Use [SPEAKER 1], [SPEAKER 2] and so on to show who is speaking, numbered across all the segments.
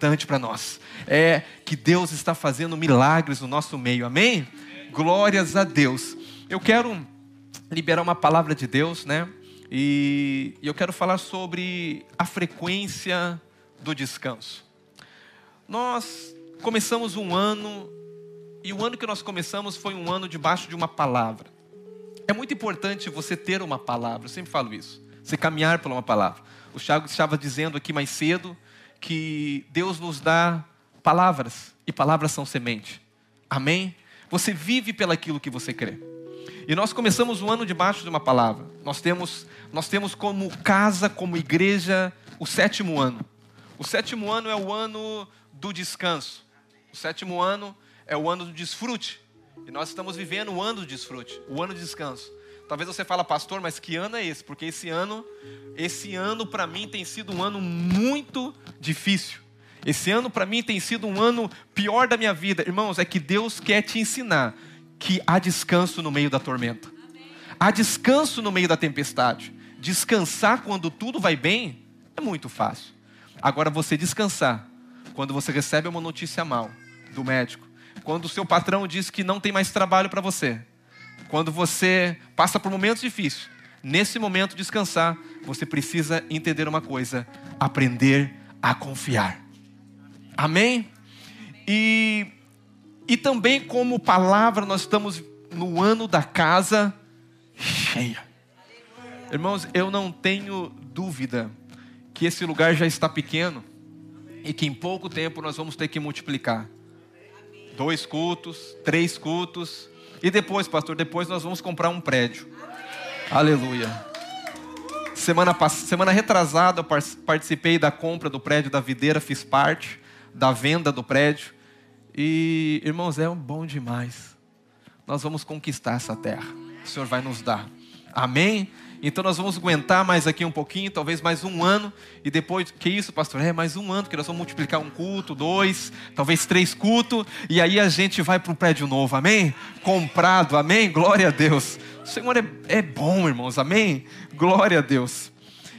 [SPEAKER 1] importante para nós. É que Deus está fazendo milagres no nosso meio. Amém? Glórias a Deus. Eu quero liberar uma palavra de Deus, né? E eu quero falar sobre a frequência do descanso. Nós começamos um ano, e o ano que nós começamos foi um ano debaixo de uma palavra. É muito importante você ter uma palavra, eu sempre falo isso. Você caminhar por uma palavra. O Thiago estava dizendo aqui mais cedo que Deus nos dá palavras, e palavras são semente. Amém? Você vive pelaquilo que você crê. E nós começamos o ano debaixo de uma palavra. Nós temos, nós temos como casa, como igreja, o sétimo ano. O sétimo ano é o ano do descanso. O sétimo ano é o ano do desfrute. E nós estamos vivendo o ano do desfrute, o ano de descanso. Talvez você fale, pastor, mas que ano é esse? Porque esse ano, esse ano para mim tem sido um ano muito difícil. Esse ano para mim tem sido um ano pior da minha vida. Irmãos, é que Deus quer te ensinar que há descanso no meio da tormenta. Há descanso no meio da tempestade. Descansar quando tudo vai bem é muito fácil. Agora você descansar quando você recebe uma notícia mal do médico, quando o seu patrão diz que não tem mais trabalho para você, quando você passa por momentos difíceis, nesse momento descansar, você precisa entender uma coisa: aprender a confiar. Amém? E e também, como palavra, nós estamos no ano da casa cheia. Irmãos, eu não tenho dúvida que esse lugar já está pequeno e que em pouco tempo nós vamos ter que multiplicar. Dois cultos, três cultos. E depois, pastor, depois nós vamos comprar um prédio. Aleluia. Semana, semana retrasada eu participei da compra do prédio da Videira, fiz parte da venda do prédio. E, irmãos, é bom demais. Nós vamos conquistar essa terra. O Senhor vai nos dar. Amém? Então nós vamos aguentar mais aqui um pouquinho, talvez mais um ano, e depois, que isso, pastor? É mais um ano, que nós vamos multiplicar um culto, dois, talvez três cultos, e aí a gente vai para um prédio novo, amém? Comprado, amém? Glória a Deus. O Senhor é, é bom, irmãos, amém? Glória a Deus.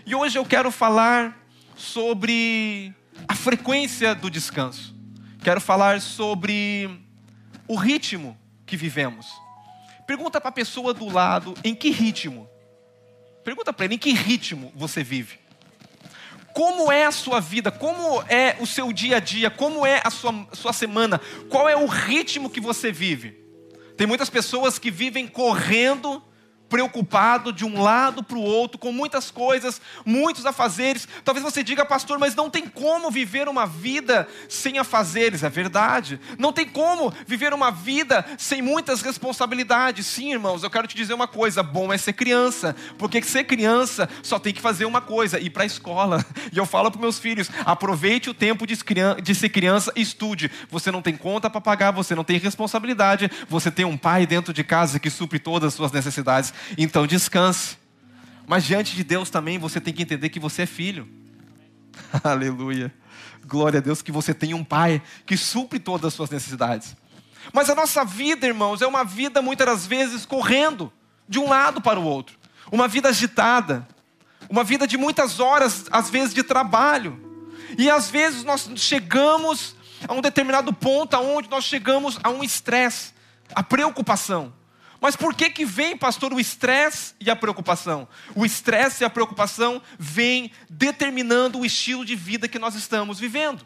[SPEAKER 1] E hoje eu quero falar sobre a frequência do descanso quero falar sobre o ritmo que vivemos. Pergunta para a pessoa do lado em que ritmo. Pergunta para ele em que ritmo você vive. Como é a sua vida? Como é o seu dia a dia? Como é a sua, sua semana? Qual é o ritmo que você vive? Tem muitas pessoas que vivem correndo preocupado de um lado para o outro, com muitas coisas, muitos afazeres. Talvez você diga, pastor, mas não tem como viver uma vida sem afazeres. É verdade. Não tem como viver uma vida sem muitas responsabilidades. Sim, irmãos, eu quero te dizer uma coisa: bom é ser criança, porque ser criança só tem que fazer uma coisa: ir para a escola. E eu falo para meus filhos: aproveite o tempo de ser criança, estude. Você não tem conta para pagar, você não tem responsabilidade, você tem um pai dentro de casa que supre todas as suas necessidades. Então descanse. Mas diante de Deus também você tem que entender que você é filho. Aleluia. Glória a Deus que você tem um pai que supre todas as suas necessidades. Mas a nossa vida, irmãos, é uma vida muitas das vezes correndo de um lado para o outro. Uma vida agitada. Uma vida de muitas horas, às vezes, de trabalho. E às vezes nós chegamos a um determinado ponto aonde nós chegamos a um estresse, a preocupação. Mas por que que vem, pastor, o estresse e a preocupação? O estresse e a preocupação vêm determinando o estilo de vida que nós estamos vivendo.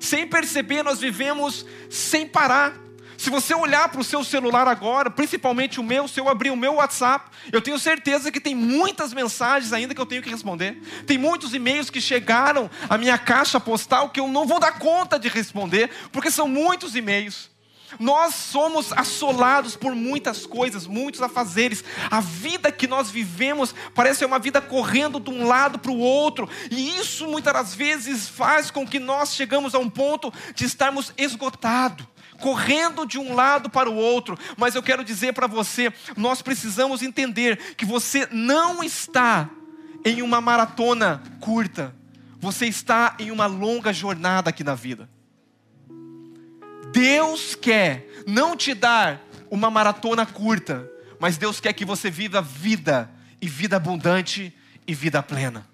[SPEAKER 1] Sem perceber, nós vivemos sem parar. Se você olhar para o seu celular agora, principalmente o meu, se eu abrir o meu WhatsApp, eu tenho certeza que tem muitas mensagens ainda que eu tenho que responder. Tem muitos e-mails que chegaram à minha caixa postal que eu não vou dar conta de responder, porque são muitos e-mails. Nós somos assolados por muitas coisas, muitos afazeres. A vida que nós vivemos parece ser uma vida correndo de um lado para o outro, e isso muitas das vezes faz com que nós chegamos a um ponto de estarmos esgotados correndo de um lado para o outro, mas eu quero dizer para você: nós precisamos entender que você não está em uma maratona curta, você está em uma longa jornada aqui na vida. Deus quer não te dar uma maratona curta, mas Deus quer que você viva vida e vida abundante e vida plena.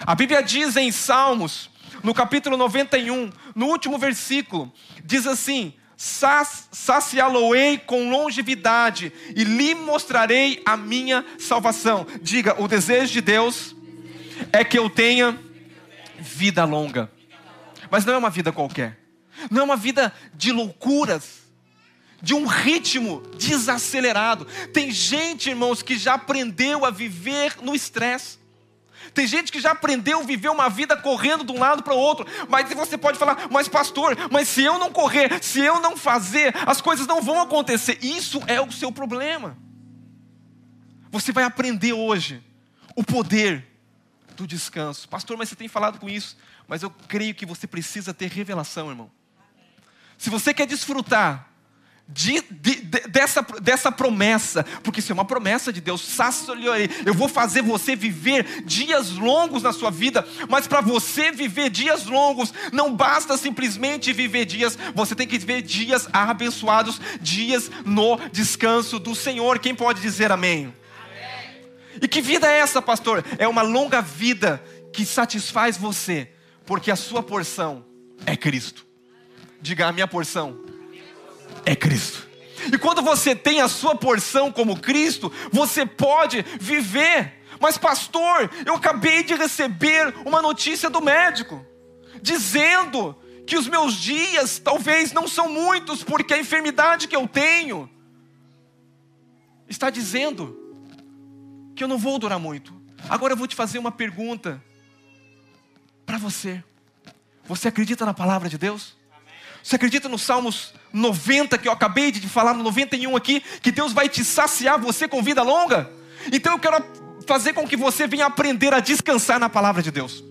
[SPEAKER 1] A Bíblia diz em Salmos, no capítulo 91, no último versículo, diz assim: saciá-lo-ei com longevidade e lhe mostrarei a minha salvação. Diga, o desejo de Deus é que eu tenha vida longa. Mas não é uma vida qualquer. Não é uma vida de loucuras, de um ritmo desacelerado. Tem gente, irmãos, que já aprendeu a viver no estresse. Tem gente que já aprendeu a viver uma vida correndo de um lado para o outro. Mas você pode falar, mas pastor, mas se eu não correr, se eu não fazer, as coisas não vão acontecer. Isso é o seu problema. Você vai aprender hoje o poder do descanso. Pastor, mas você tem falado com isso. Mas eu creio que você precisa ter revelação, irmão. Se você quer desfrutar de, de, de, dessa, dessa promessa, porque isso é uma promessa de Deus. Eu vou fazer você viver dias longos na sua vida, mas para você viver dias longos, não basta simplesmente viver dias, você tem que viver dias abençoados, dias no descanso do Senhor. Quem pode dizer amém? amém? E que vida é essa, pastor? É uma longa vida que satisfaz você, porque a sua porção é Cristo. Diga a minha porção é Cristo. E quando você tem a sua porção como Cristo, você pode viver. Mas, pastor, eu acabei de receber uma notícia do médico, dizendo que os meus dias talvez não são muitos, porque a enfermidade que eu tenho está dizendo que eu não vou durar muito. Agora eu vou te fazer uma pergunta para você. Você acredita na palavra de Deus? Você acredita no Salmos 90 que eu acabei de falar, no 91 aqui, que Deus vai te saciar você com vida longa? Então eu quero fazer com que você venha aprender a descansar na palavra de Deus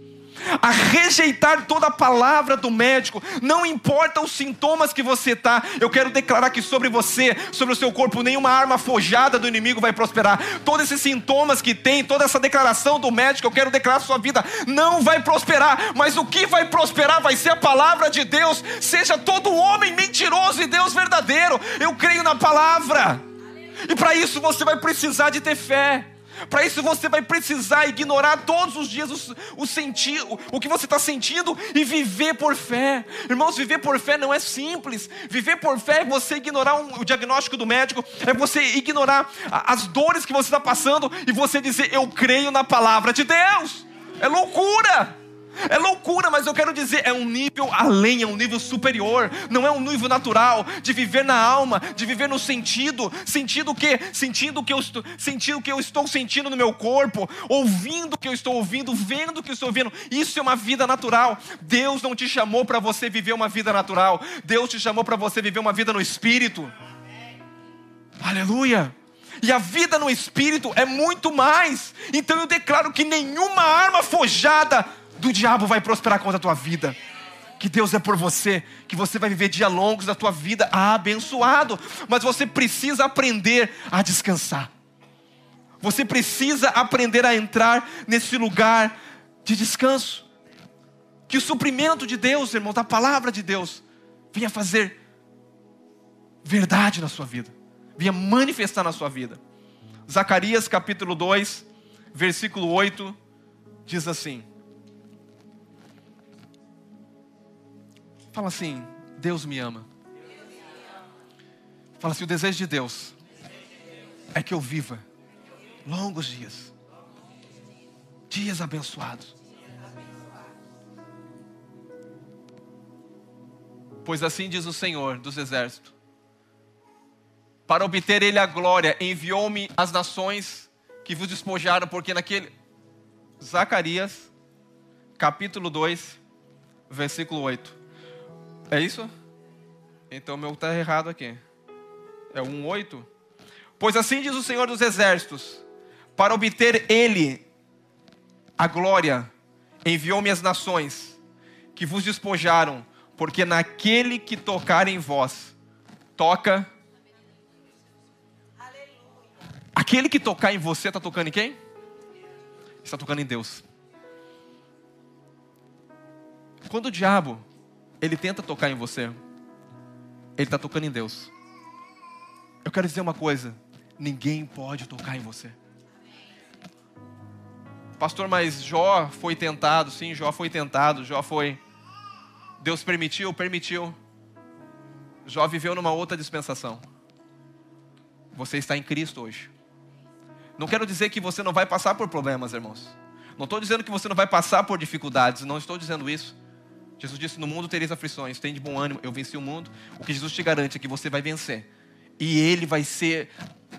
[SPEAKER 1] a rejeitar toda a palavra do médico, não importa os sintomas que você está, eu quero declarar que sobre você, sobre o seu corpo, nenhuma arma forjada do inimigo vai prosperar. Todos esses sintomas que tem, toda essa declaração do médico, eu quero declarar sua vida, não vai prosperar, mas o que vai prosperar vai ser a palavra de Deus. Seja todo homem mentiroso e Deus verdadeiro. Eu creio na palavra. E para isso você vai precisar de ter fé. Para isso você vai precisar ignorar todos os dias o, o, sentir, o, o que você está sentindo e viver por fé. Irmãos, viver por fé não é simples. Viver por fé é você ignorar um, o diagnóstico do médico, é você ignorar a, as dores que você está passando e você dizer: Eu creio na palavra de Deus. É loucura. É loucura, mas eu quero dizer, é um nível além, é um nível superior. Não é um nível natural de viver na alma, de viver no sentido. Sentido o quê? Sentindo que eu estou, sentindo que eu estou sentindo no meu corpo, ouvindo o que eu estou ouvindo, vendo o que eu estou vendo. Isso é uma vida natural. Deus não te chamou para você viver uma vida natural. Deus te chamou para você viver uma vida no espírito. Aleluia. E a vida no espírito é muito mais. Então eu declaro que nenhuma arma forjada do diabo vai prosperar contra a tua vida. Que Deus é por você, que você vai viver dias longos da tua vida abençoado, mas você precisa aprender a descansar. Você precisa aprender a entrar nesse lugar de descanso. Que o suprimento de Deus, irmão, da palavra de Deus, venha fazer verdade na sua vida, venha manifestar na sua vida. Zacarias capítulo 2, versículo 8, diz assim: Fala assim: Deus me ama. Fala assim: o desejo de Deus é que eu viva longos dias, dias abençoados. Pois assim diz o Senhor dos exércitos: para obter Ele a glória, enviou-me às nações que vos despojaram, porque naquele. Zacarias, capítulo 2, versículo 8. É isso? Então meu está errado aqui. É um oito. Pois assim diz o Senhor dos Exércitos: para obter Ele a glória, enviou-me as nações que vos despojaram, porque naquele que tocar em vós, toca. Aquele que tocar em você está tocando em quem? Está tocando em Deus. Quando o diabo ele tenta tocar em você, ele está tocando em Deus. Eu quero dizer uma coisa: ninguém pode tocar em você. Pastor, mas Jó foi tentado. Sim, Jó foi tentado. Jó foi. Deus permitiu? Permitiu. Jó viveu numa outra dispensação. Você está em Cristo hoje. Não quero dizer que você não vai passar por problemas, irmãos. Não estou dizendo que você não vai passar por dificuldades. Não estou dizendo isso. Jesus disse: No mundo tereis aflições. Tem de bom ânimo. Eu venci o mundo. O que Jesus te garante é que você vai vencer. E Ele vai ser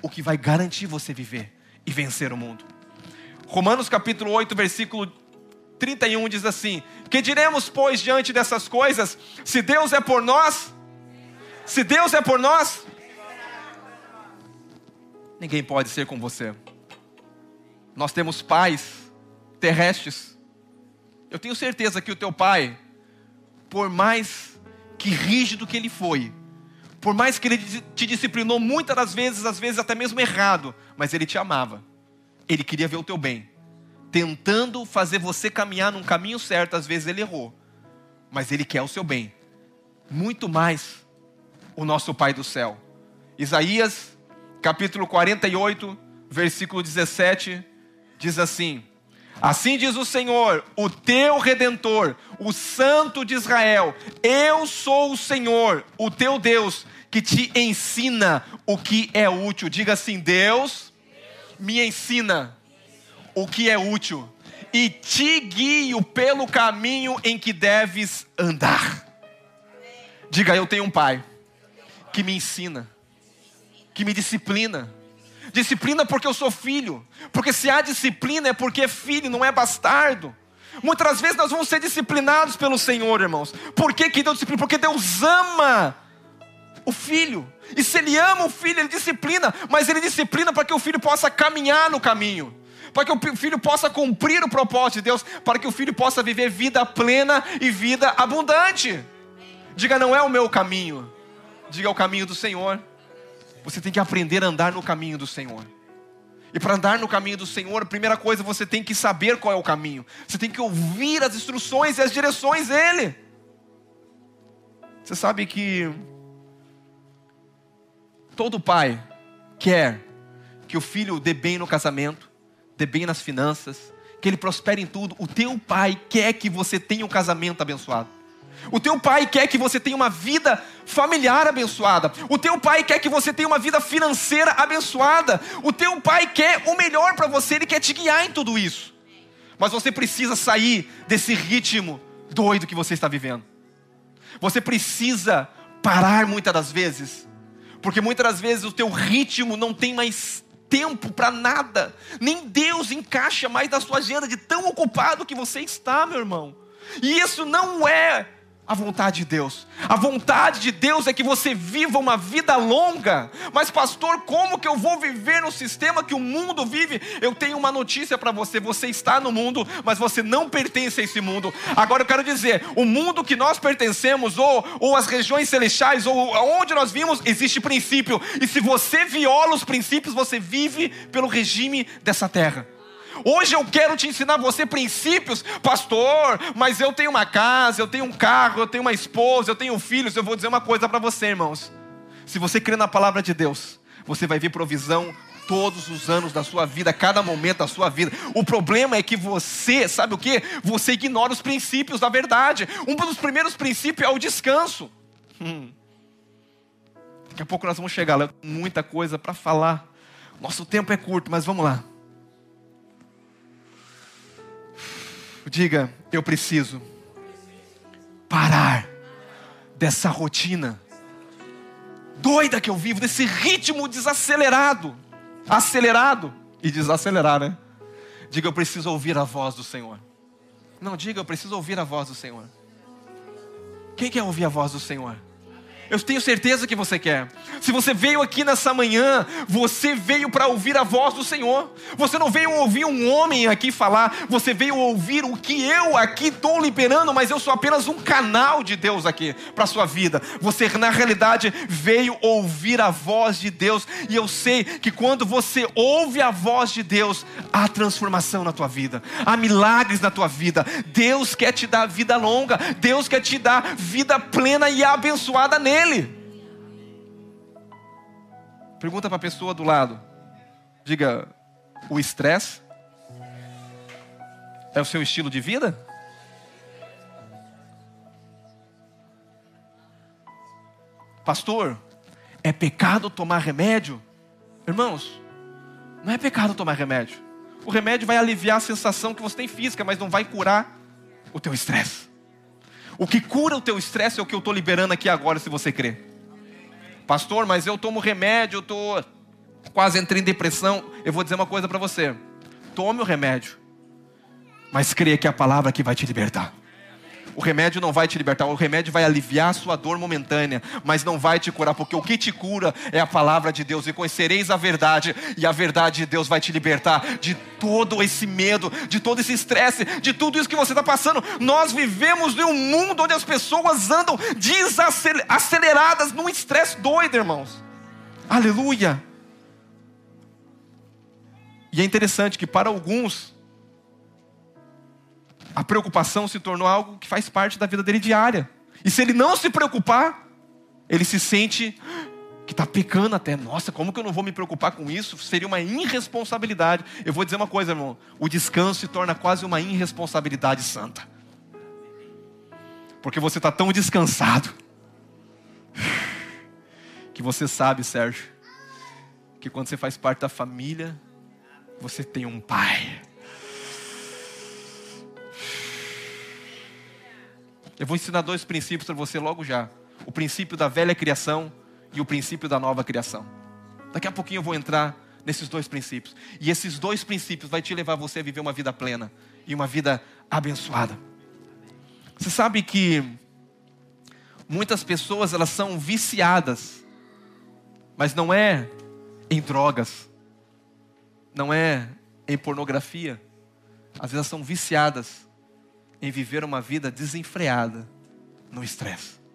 [SPEAKER 1] o que vai garantir você viver e vencer o mundo. Romanos capítulo 8, versículo 31 diz assim: Que diremos, pois, diante dessas coisas? Se Deus é por nós, se Deus é por nós, ninguém pode ser com você. Nós temos pais terrestres. Eu tenho certeza que o teu pai, por mais que rígido que ele foi, por mais que ele te disciplinou muitas das vezes, às vezes até mesmo errado, mas ele te amava. Ele queria ver o teu bem. Tentando fazer você caminhar num caminho certo, às vezes ele errou. Mas ele quer o seu bem. Muito mais o nosso Pai do céu. Isaías, capítulo 48, versículo 17, diz assim: Assim diz o Senhor, o teu redentor, o Santo de Israel: Eu sou o Senhor, o teu Deus, que te ensina o que é útil. Diga assim: Deus me ensina o que é útil e te guio pelo caminho em que deves andar. Diga: Eu tenho um pai que me ensina, que me disciplina Disciplina porque eu sou filho. Porque se há disciplina é porque é filho, não é bastardo. Muitas vezes nós vamos ser disciplinados pelo Senhor, irmãos. Por que, que Deus disciplina? Porque Deus ama o filho. E se Ele ama o filho, Ele disciplina. Mas Ele disciplina para que o filho possa caminhar no caminho. Para que o filho possa cumprir o propósito de Deus. Para que o filho possa viver vida plena e vida abundante. Diga, não é o meu caminho. Diga, é o caminho do Senhor. Você tem que aprender a andar no caminho do Senhor. E para andar no caminho do Senhor, a primeira coisa você tem que saber qual é o caminho. Você tem que ouvir as instruções e as direções dele. Você sabe que todo pai quer que o filho dê bem no casamento, dê bem nas finanças, que ele prospere em tudo. O teu pai quer que você tenha um casamento abençoado. O teu pai quer que você tenha uma vida familiar abençoada. O teu pai quer que você tenha uma vida financeira abençoada. O teu pai quer o melhor para você, ele quer te guiar em tudo isso. Mas você precisa sair desse ritmo doido que você está vivendo. Você precisa parar muitas das vezes, porque muitas das vezes o teu ritmo não tem mais tempo para nada. Nem Deus encaixa mais na sua agenda de tão ocupado que você está, meu irmão. E isso não é a vontade de Deus. A vontade de Deus é que você viva uma vida longa. Mas, pastor, como que eu vou viver no sistema que o mundo vive? Eu tenho uma notícia para você: você está no mundo, mas você não pertence a esse mundo. Agora eu quero dizer: o mundo que nós pertencemos, ou, ou as regiões celestiais, ou onde nós vimos, existe princípio. E se você viola os princípios, você vive pelo regime dessa terra. Hoje eu quero te ensinar você princípios, pastor, mas eu tenho uma casa, eu tenho um carro, eu tenho uma esposa, eu tenho filhos. Eu vou dizer uma coisa para você, irmãos. Se você crê na palavra de Deus, você vai ver provisão todos os anos da sua vida, cada momento da sua vida. O problema é que você, sabe o que? Você ignora os princípios da verdade. Um dos primeiros princípios é o descanso. Hum. Daqui a pouco nós vamos chegar lá, muita coisa para falar. Nosso tempo é curto, mas vamos lá. Diga, eu preciso parar dessa rotina doida que eu vivo, desse ritmo desacelerado, acelerado e desacelerar, né? Diga, eu preciso ouvir a voz do Senhor. Não, diga, eu preciso ouvir a voz do Senhor. Quem quer ouvir a voz do Senhor? Eu tenho certeza que você quer. Se você veio aqui nessa manhã, você veio para ouvir a voz do Senhor. Você não veio ouvir um homem aqui falar, você veio ouvir o que eu aqui estou liberando, mas eu sou apenas um canal de Deus aqui para a sua vida. Você, na realidade, veio ouvir a voz de Deus. E eu sei que quando você ouve a voz de Deus, há transformação na tua vida, há milagres na tua vida. Deus quer te dar vida longa, Deus quer te dar vida plena e abençoada nele nele. Pergunta para a pessoa do lado. Diga, o estresse É o seu estilo de vida? Pastor, é pecado tomar remédio? Irmãos, não é pecado tomar remédio. O remédio vai aliviar a sensação que você tem física, mas não vai curar o teu estresse. O que cura o teu estresse é o que eu estou liberando aqui agora, se você crê. Pastor, mas eu tomo remédio, eu estou quase entrei em depressão. Eu vou dizer uma coisa para você: tome o remédio, mas creia que é a palavra que vai te libertar. O remédio não vai te libertar, o remédio vai aliviar a sua dor momentânea, mas não vai te curar, porque o que te cura é a palavra de Deus, e conhecereis a verdade, e a verdade de Deus vai te libertar de todo esse medo, de todo esse estresse, de tudo isso que você está passando. Nós vivemos em um mundo onde as pessoas andam desaceleradas num estresse doido, irmãos. Aleluia! E é interessante que para alguns, a preocupação se tornou algo que faz parte da vida dele diária. E se ele não se preocupar, ele se sente que está pecando até. Nossa, como que eu não vou me preocupar com isso? Seria uma irresponsabilidade. Eu vou dizer uma coisa, irmão: o descanso se torna quase uma irresponsabilidade santa. Porque você está tão descansado que você sabe, Sérgio, que quando você faz parte da família, você tem um pai. Eu vou ensinar dois princípios para você logo já: o princípio da velha criação e o princípio da nova criação. Daqui a pouquinho eu vou entrar nesses dois princípios. E esses dois princípios vai te levar você a viver uma vida plena e uma vida abençoada. Você sabe que muitas pessoas elas são viciadas, mas não é em drogas, não é em pornografia. Às vezes elas são viciadas em viver uma vida desenfreada no estresse.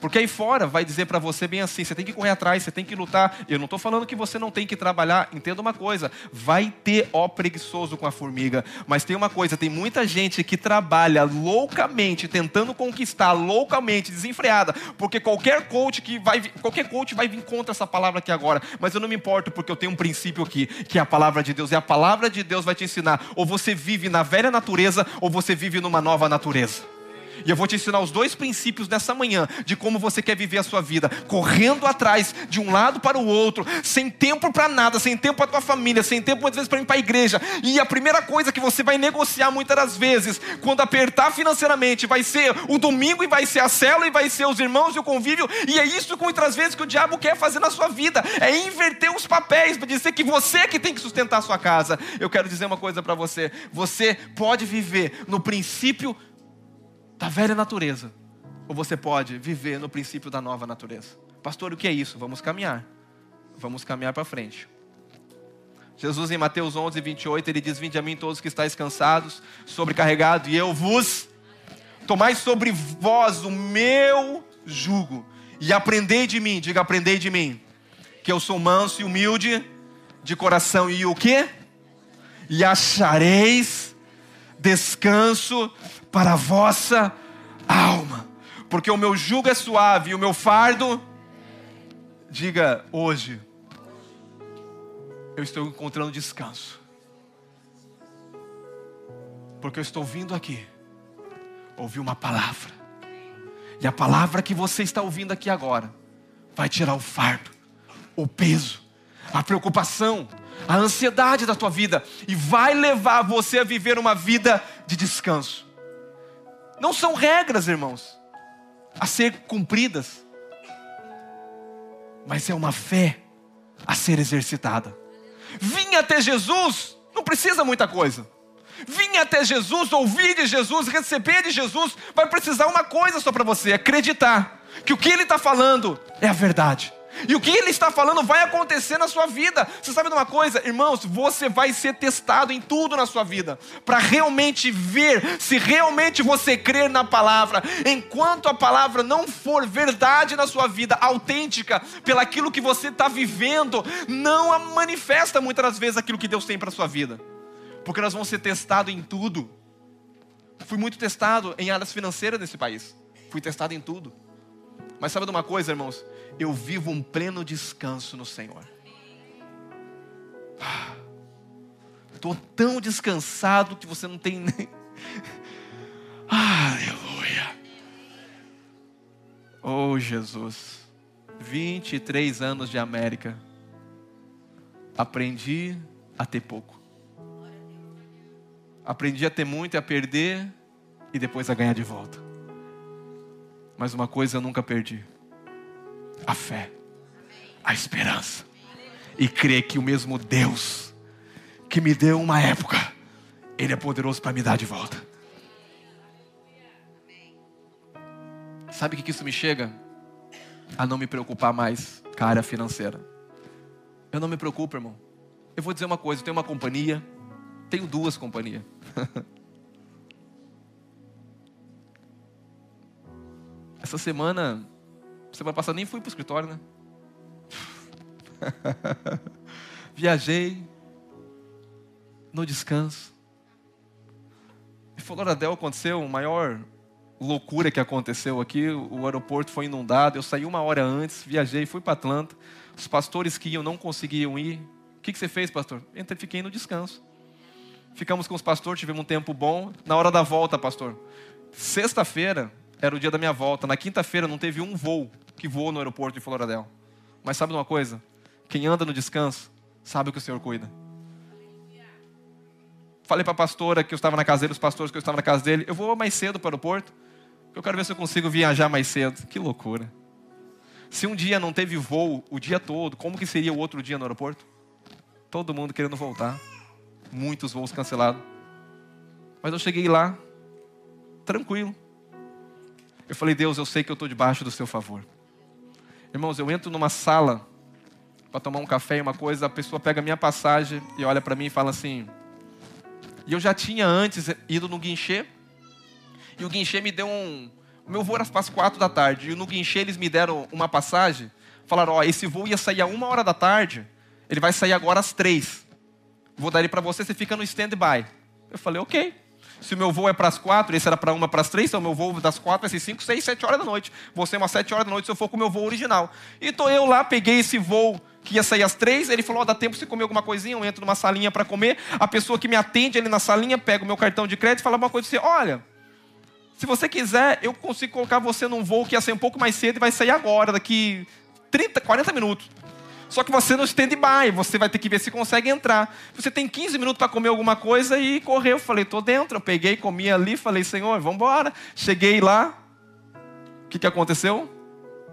[SPEAKER 1] Porque aí fora vai dizer para você bem assim: você tem que correr atrás, você tem que lutar. Eu não estou falando que você não tem que trabalhar. Entenda uma coisa: vai ter ó preguiçoso com a formiga. Mas tem uma coisa: tem muita gente que trabalha loucamente, tentando conquistar, loucamente, desenfreada. Porque qualquer coach que vai, qualquer coach vai vir contra essa palavra aqui agora. Mas eu não me importo porque eu tenho um princípio aqui, que é a palavra de Deus. E a palavra de Deus vai te ensinar: ou você vive na velha natureza, ou você vive numa nova natureza. E eu vou te ensinar os dois princípios nessa manhã de como você quer viver a sua vida, correndo atrás de um lado para o outro, sem tempo para nada, sem tempo para tua família, sem tempo muitas vezes para ir para a igreja. E a primeira coisa que você vai negociar muitas das vezes, quando apertar financeiramente, vai ser o domingo e vai ser a célula e vai ser os irmãos e o convívio. E é isso que muitas vezes que o diabo quer fazer na sua vida, é inverter os papéis para dizer que você é que tem que sustentar a sua casa. Eu quero dizer uma coisa para você, você pode viver no princípio da velha natureza, ou você pode viver no princípio da nova natureza. Pastor, o que é isso? Vamos caminhar. Vamos caminhar para frente. Jesus em Mateus 11, 28, ele diz: Vinde a mim todos que estáis cansados, sobrecarregados, e eu vos tomai sobre vós o meu jugo, e aprendei de mim, diga aprendei de mim, que eu sou manso e humilde de coração, e o que? E achareis descanso para a vossa alma, porque o meu jugo é suave e o meu fardo, diga hoje, eu estou encontrando descanso, porque eu estou vindo aqui, ouvir uma palavra, e a palavra que você está ouvindo aqui agora, vai tirar o fardo, o peso, a preocupação, a ansiedade da tua vida e vai levar você a viver uma vida de descanso. Não são regras, irmãos, a ser cumpridas, mas é uma fé a ser exercitada. Vim até Jesus, não precisa muita coisa. Vim até Jesus, ouvir de Jesus, receber de Jesus, vai precisar uma coisa só para você: acreditar que o que Ele está falando é a verdade. E o que ele está falando vai acontecer na sua vida. Você sabe de uma coisa, irmãos? Você vai ser testado em tudo na sua vida, para realmente ver se realmente você crer na palavra. Enquanto a palavra não for verdade na sua vida, autêntica, pelaquilo que você está vivendo, não a manifesta muitas das vezes aquilo que Deus tem para sua vida. Porque nós vamos ser testados em tudo. Fui muito testado em áreas financeiras nesse país. Fui testado em tudo. Mas sabe de uma coisa, irmãos? Eu vivo um pleno descanso no Senhor. Estou tão descansado que você não tem nem. Aleluia. Oh, Jesus. 23 anos de América. Aprendi a ter pouco. Aprendi a ter muito e a perder e depois a ganhar de volta. Mas uma coisa eu nunca perdi: a fé, a esperança e crer que o mesmo Deus que me deu uma época, Ele é poderoso para me dar de volta. Sabe o que isso me chega? A não me preocupar mais com a área financeira. Eu não me preocupo, irmão. Eu vou dizer uma coisa: eu tenho uma companhia, tenho duas companhias. Essa semana, semana passada nem fui para o escritório, né? Viajei no descanso. Em Floradel aconteceu a maior loucura que aconteceu aqui. O aeroporto foi inundado. Eu saí uma hora antes, viajei, fui para Atlanta. Os pastores que iam não conseguiam ir. O que, que você fez, pastor? Entrei, fiquei no descanso. Ficamos com os pastores, tivemos um tempo bom. Na hora da volta, pastor. Sexta-feira era o dia da minha volta. Na quinta-feira não teve um voo que voou no aeroporto de Floradel. Mas sabe uma coisa? Quem anda no descanso sabe que o Senhor cuida. Falei para a pastora que eu estava na casa dele, os pastores que eu estava na casa dele. Eu vou mais cedo para o aeroporto. Eu quero ver se eu consigo viajar mais cedo. Que loucura. Se um dia não teve voo o dia todo, como que seria o outro dia no aeroporto? Todo mundo querendo voltar. Muitos voos cancelados. Mas eu cheguei lá, tranquilo. Eu falei, Deus, eu sei que eu estou debaixo do seu favor. Irmãos, eu entro numa sala para tomar um café e uma coisa, a pessoa pega a minha passagem e olha para mim e fala assim. E eu já tinha antes ido no guinchê, e o guinchê me deu um. O meu voo era às quatro da tarde, e no guinchê eles me deram uma passagem, falaram: Ó, esse voo ia sair a uma hora da tarde, ele vai sair agora às três. Vou dar ele para você, você fica no stand-by. Eu falei: Ok. Se o meu voo é para as quatro, esse era para uma, para as três, então meu voo das quatro vai ser cinco, seis, sete horas da noite. Você umas sete horas da noite se eu for com o meu voo original. E tô eu lá, peguei esse voo que ia sair às três, ele falou, oh, dá tempo de comer alguma coisinha, eu entro numa salinha para comer, a pessoa que me atende ali na salinha, pega o meu cartão de crédito e fala uma coisa assim, olha, se você quiser, eu consigo colocar você num voo que ia sair um pouco mais cedo e vai sair agora, daqui 30, 40 minutos. Só que você no stand-by, você vai ter que ver se consegue entrar. Você tem 15 minutos para comer alguma coisa e correu. Eu falei, tô dentro. Eu peguei, comi ali, falei, Senhor, vamos embora. Cheguei lá. O que, que aconteceu?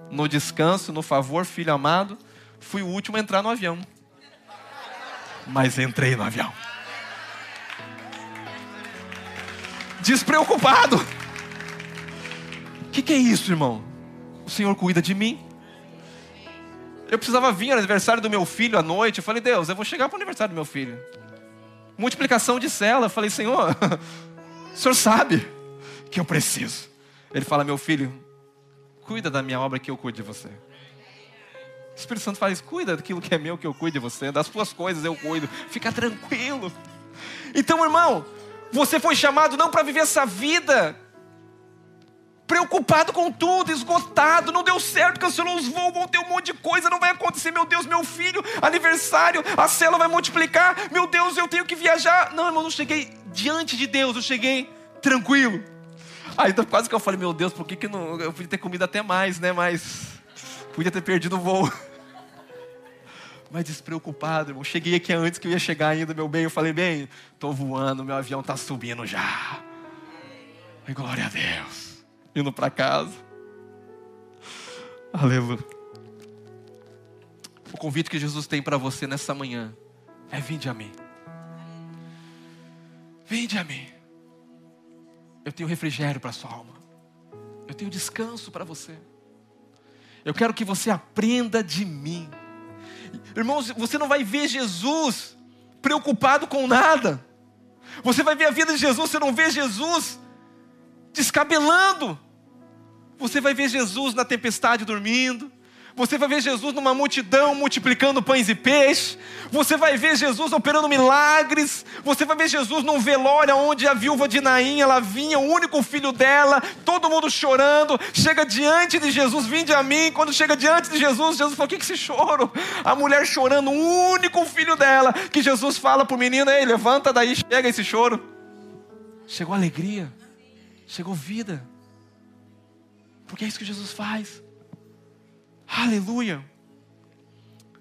[SPEAKER 1] No descanso, no favor, filho amado, fui o último a entrar no avião. Mas entrei no avião. Despreocupado. O que, que é isso, irmão? O Senhor cuida de mim. Eu precisava vir no aniversário do meu filho à noite. Eu falei, Deus, eu vou chegar para o aniversário do meu filho. Multiplicação de cela. Eu falei, Senhor, o Senhor sabe que eu preciso. Ele fala, meu filho, cuida da minha obra que eu cuido de você. O Espírito Santo fala cuida daquilo que é meu que eu cuido de você. Das suas coisas eu cuido. Fica tranquilo. Então, irmão, você foi chamado não para viver essa vida preocupado com tudo, esgotado, não deu certo, cancelou os voos, vão ter um monte de coisa, não vai acontecer, meu Deus, meu filho, aniversário, a célula vai multiplicar, meu Deus, eu tenho que viajar. Não, irmão, eu cheguei diante de Deus, eu cheguei tranquilo. Aí então, quase que eu falei, meu Deus, por que, que não. Eu podia ter comido até mais, né? Mas podia ter perdido o voo. Mas despreocupado, irmão. Cheguei aqui antes que eu ia chegar ainda, meu bem. Eu falei, bem, tô voando, meu avião tá subindo já. Glória a Deus indo para casa. Aleluia. O convite que Jesus tem para você nessa manhã é: vinde a mim. Vinde a mim. Eu tenho refrigério para sua alma. Eu tenho descanso para você. Eu quero que você aprenda de mim. Irmãos, você não vai ver Jesus preocupado com nada. Você vai ver a vida de Jesus, você não vê Jesus descabelando. Você vai ver Jesus na tempestade dormindo. Você vai ver Jesus numa multidão multiplicando pães e peixes. Você vai ver Jesus operando milagres. Você vai ver Jesus num velório onde a viúva de Naim, ela vinha, o único filho dela, todo mundo chorando. Chega diante de Jesus, vinde a mim. Quando chega diante de Jesus, Jesus fala: O que é esse choro? A mulher chorando, o único filho dela. Que Jesus fala para o menino: Ei, levanta daí, chega esse choro. Chegou alegria, chegou vida. Porque é isso que Jesus faz. Aleluia.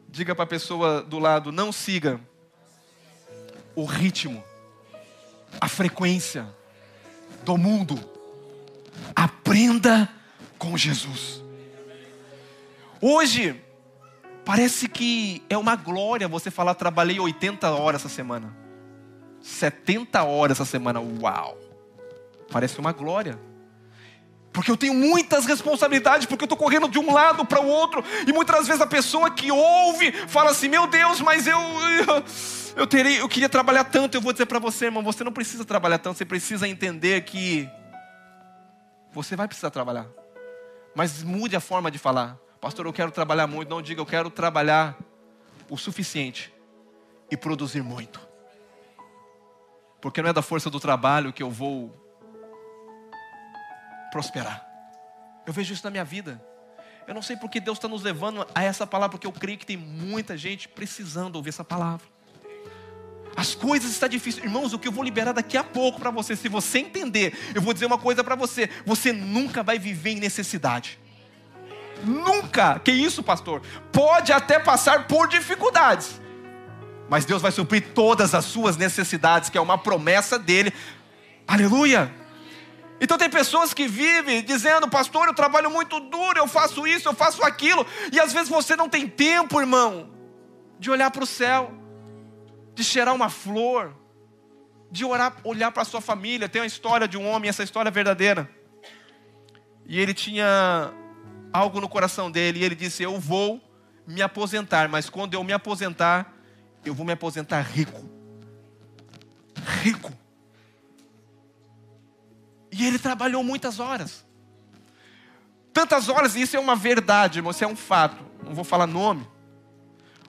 [SPEAKER 1] Diga para a pessoa do lado: não siga o ritmo, a frequência do mundo. Aprenda com Jesus. Hoje, parece que é uma glória você falar: trabalhei 80 horas essa semana, 70 horas essa semana. Uau! Parece uma glória. Porque eu tenho muitas responsabilidades, porque eu estou correndo de um lado para o outro, e muitas vezes a pessoa que ouve fala assim: Meu Deus, mas eu, eu, terei, eu queria trabalhar tanto. Eu vou dizer para você, irmão: você não precisa trabalhar tanto, você precisa entender que você vai precisar trabalhar, mas mude a forma de falar. Pastor, eu quero trabalhar muito. Não diga, eu quero trabalhar o suficiente e produzir muito, porque não é da força do trabalho que eu vou prosperar. Eu vejo isso na minha vida. Eu não sei porque Deus está nos levando a essa palavra, porque eu creio que tem muita gente precisando ouvir essa palavra. As coisas estão difíceis. Irmãos, o que eu vou liberar daqui a pouco para você, se você entender, eu vou dizer uma coisa para você: você nunca vai viver em necessidade. Nunca. Que isso, pastor? Pode até passar por dificuldades. Mas Deus vai suprir todas as suas necessidades, que é uma promessa dele. Aleluia. Então tem pessoas que vivem dizendo, pastor, eu trabalho muito duro, eu faço isso, eu faço aquilo, e às vezes você não tem tempo, irmão, de olhar para o céu, de cheirar uma flor, de orar, olhar para a sua família. Tem uma história de um homem, essa história é verdadeira. E ele tinha algo no coração dele, e ele disse: Eu vou me aposentar, mas quando eu me aposentar, eu vou me aposentar rico. Rico. E ele trabalhou muitas horas. Tantas horas, e isso é uma verdade, irmão, isso é um fato. Não vou falar nome,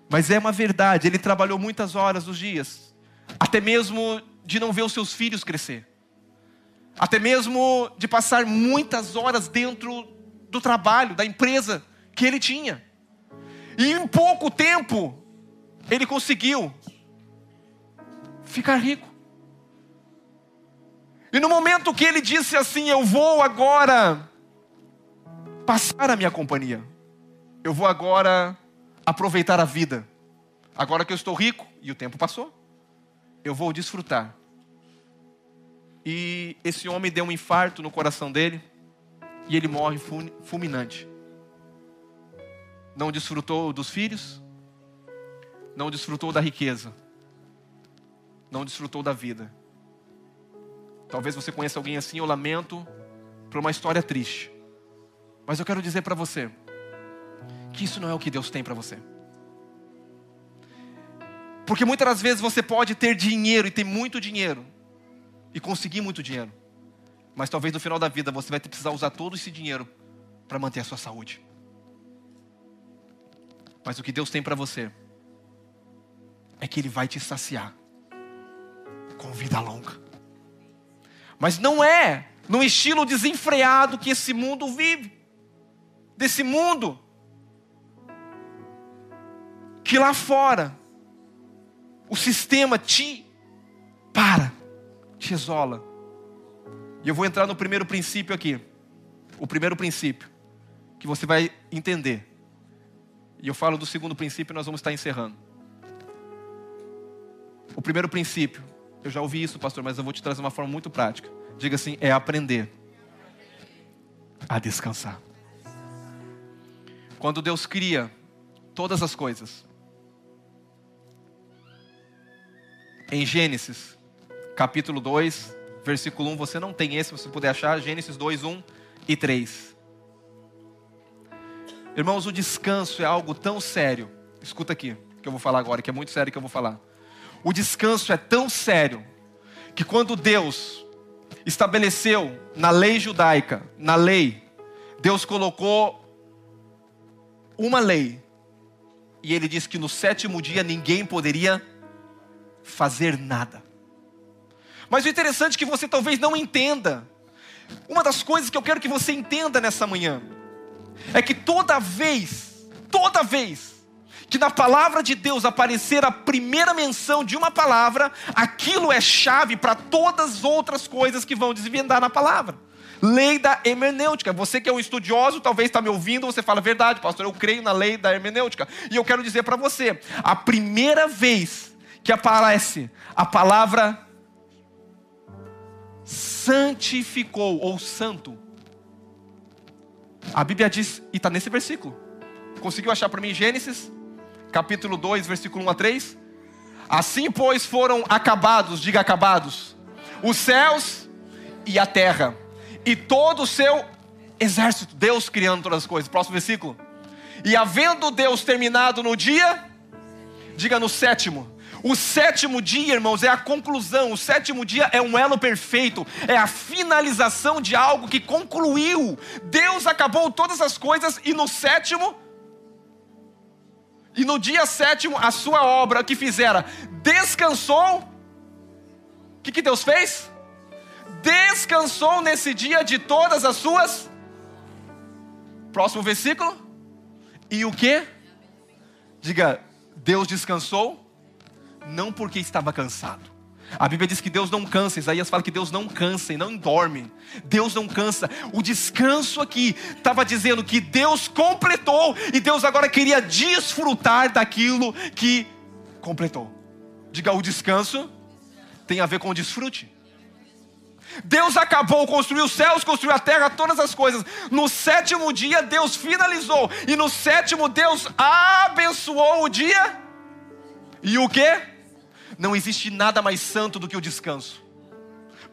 [SPEAKER 1] mas é uma verdade. Ele trabalhou muitas horas dos dias, até mesmo de não ver os seus filhos crescer, até mesmo de passar muitas horas dentro do trabalho, da empresa que ele tinha. E em pouco tempo, ele conseguiu ficar rico. E no momento que ele disse assim: Eu vou agora passar a minha companhia, eu vou agora aproveitar a vida. Agora que eu estou rico e o tempo passou, eu vou desfrutar. E esse homem deu um infarto no coração dele e ele morre fulminante. Não desfrutou dos filhos, não desfrutou da riqueza, não desfrutou da vida Talvez você conheça alguém assim, eu lamento por uma história triste. Mas eu quero dizer para você que isso não é o que Deus tem para você. Porque muitas das vezes você pode ter dinheiro e ter muito dinheiro e conseguir muito dinheiro. Mas talvez no final da vida você vai precisar usar todo esse dinheiro para manter a sua saúde. Mas o que Deus tem para você é que Ele vai te saciar com vida longa. Mas não é no estilo desenfreado que esse mundo vive. Desse mundo que lá fora o sistema te para, te isola. E eu vou entrar no primeiro princípio aqui. O primeiro princípio que você vai entender. E eu falo do segundo princípio e nós vamos estar encerrando. O primeiro princípio eu já ouvi isso, pastor, mas eu vou te trazer uma forma muito prática. Diga assim: é aprender a descansar. Quando Deus cria todas as coisas, em Gênesis, capítulo 2, versículo 1, você não tem esse, se você puder achar, Gênesis 2, 1 e 3. Irmãos, o descanso é algo tão sério. Escuta aqui, que eu vou falar agora, que é muito sério que eu vou falar. O descanso é tão sério que quando Deus estabeleceu na lei judaica, na lei, Deus colocou uma lei. E ele disse que no sétimo dia ninguém poderia fazer nada. Mas o interessante é que você talvez não entenda. Uma das coisas que eu quero que você entenda nessa manhã é que toda vez, toda vez que na palavra de Deus aparecer a primeira menção de uma palavra, aquilo é chave para todas as outras coisas que vão desvendar na palavra. Lei da hermenêutica. Você que é um estudioso, talvez está me ouvindo, você fala, verdade, pastor, eu creio na lei da hermenêutica. E eu quero dizer para você: a primeira vez que aparece a palavra santificou ou santo, a Bíblia diz, e está nesse versículo. Conseguiu achar para mim Gênesis, capítulo 2, versículo 1 a 3? Assim, pois, foram acabados, diga acabados, os céus e a terra e todo o seu exército, Deus criando todas as coisas. Próximo versículo. E havendo Deus terminado no dia, diga no sétimo. O sétimo dia, irmãos, é a conclusão. O sétimo dia é um elo perfeito, é a finalização de algo que concluiu. Deus acabou todas as coisas e no sétimo, e no dia sétimo, a sua obra que fizera, descansou. O que, que Deus fez? descansou nesse dia de todas as suas. Próximo versículo. E o que? Diga, Deus descansou, não porque estava cansado. A Bíblia diz que Deus não cansa, Isaías fala que Deus não cansa e não dorme. Deus não cansa. O descanso aqui estava dizendo que Deus completou e Deus agora queria desfrutar daquilo que completou. Diga, o descanso tem a ver com o desfrute. Deus acabou, construiu os céus, construiu a terra, todas as coisas. No sétimo dia, Deus finalizou. E no sétimo, Deus abençoou o dia. E o que? Não existe nada mais santo do que o descanso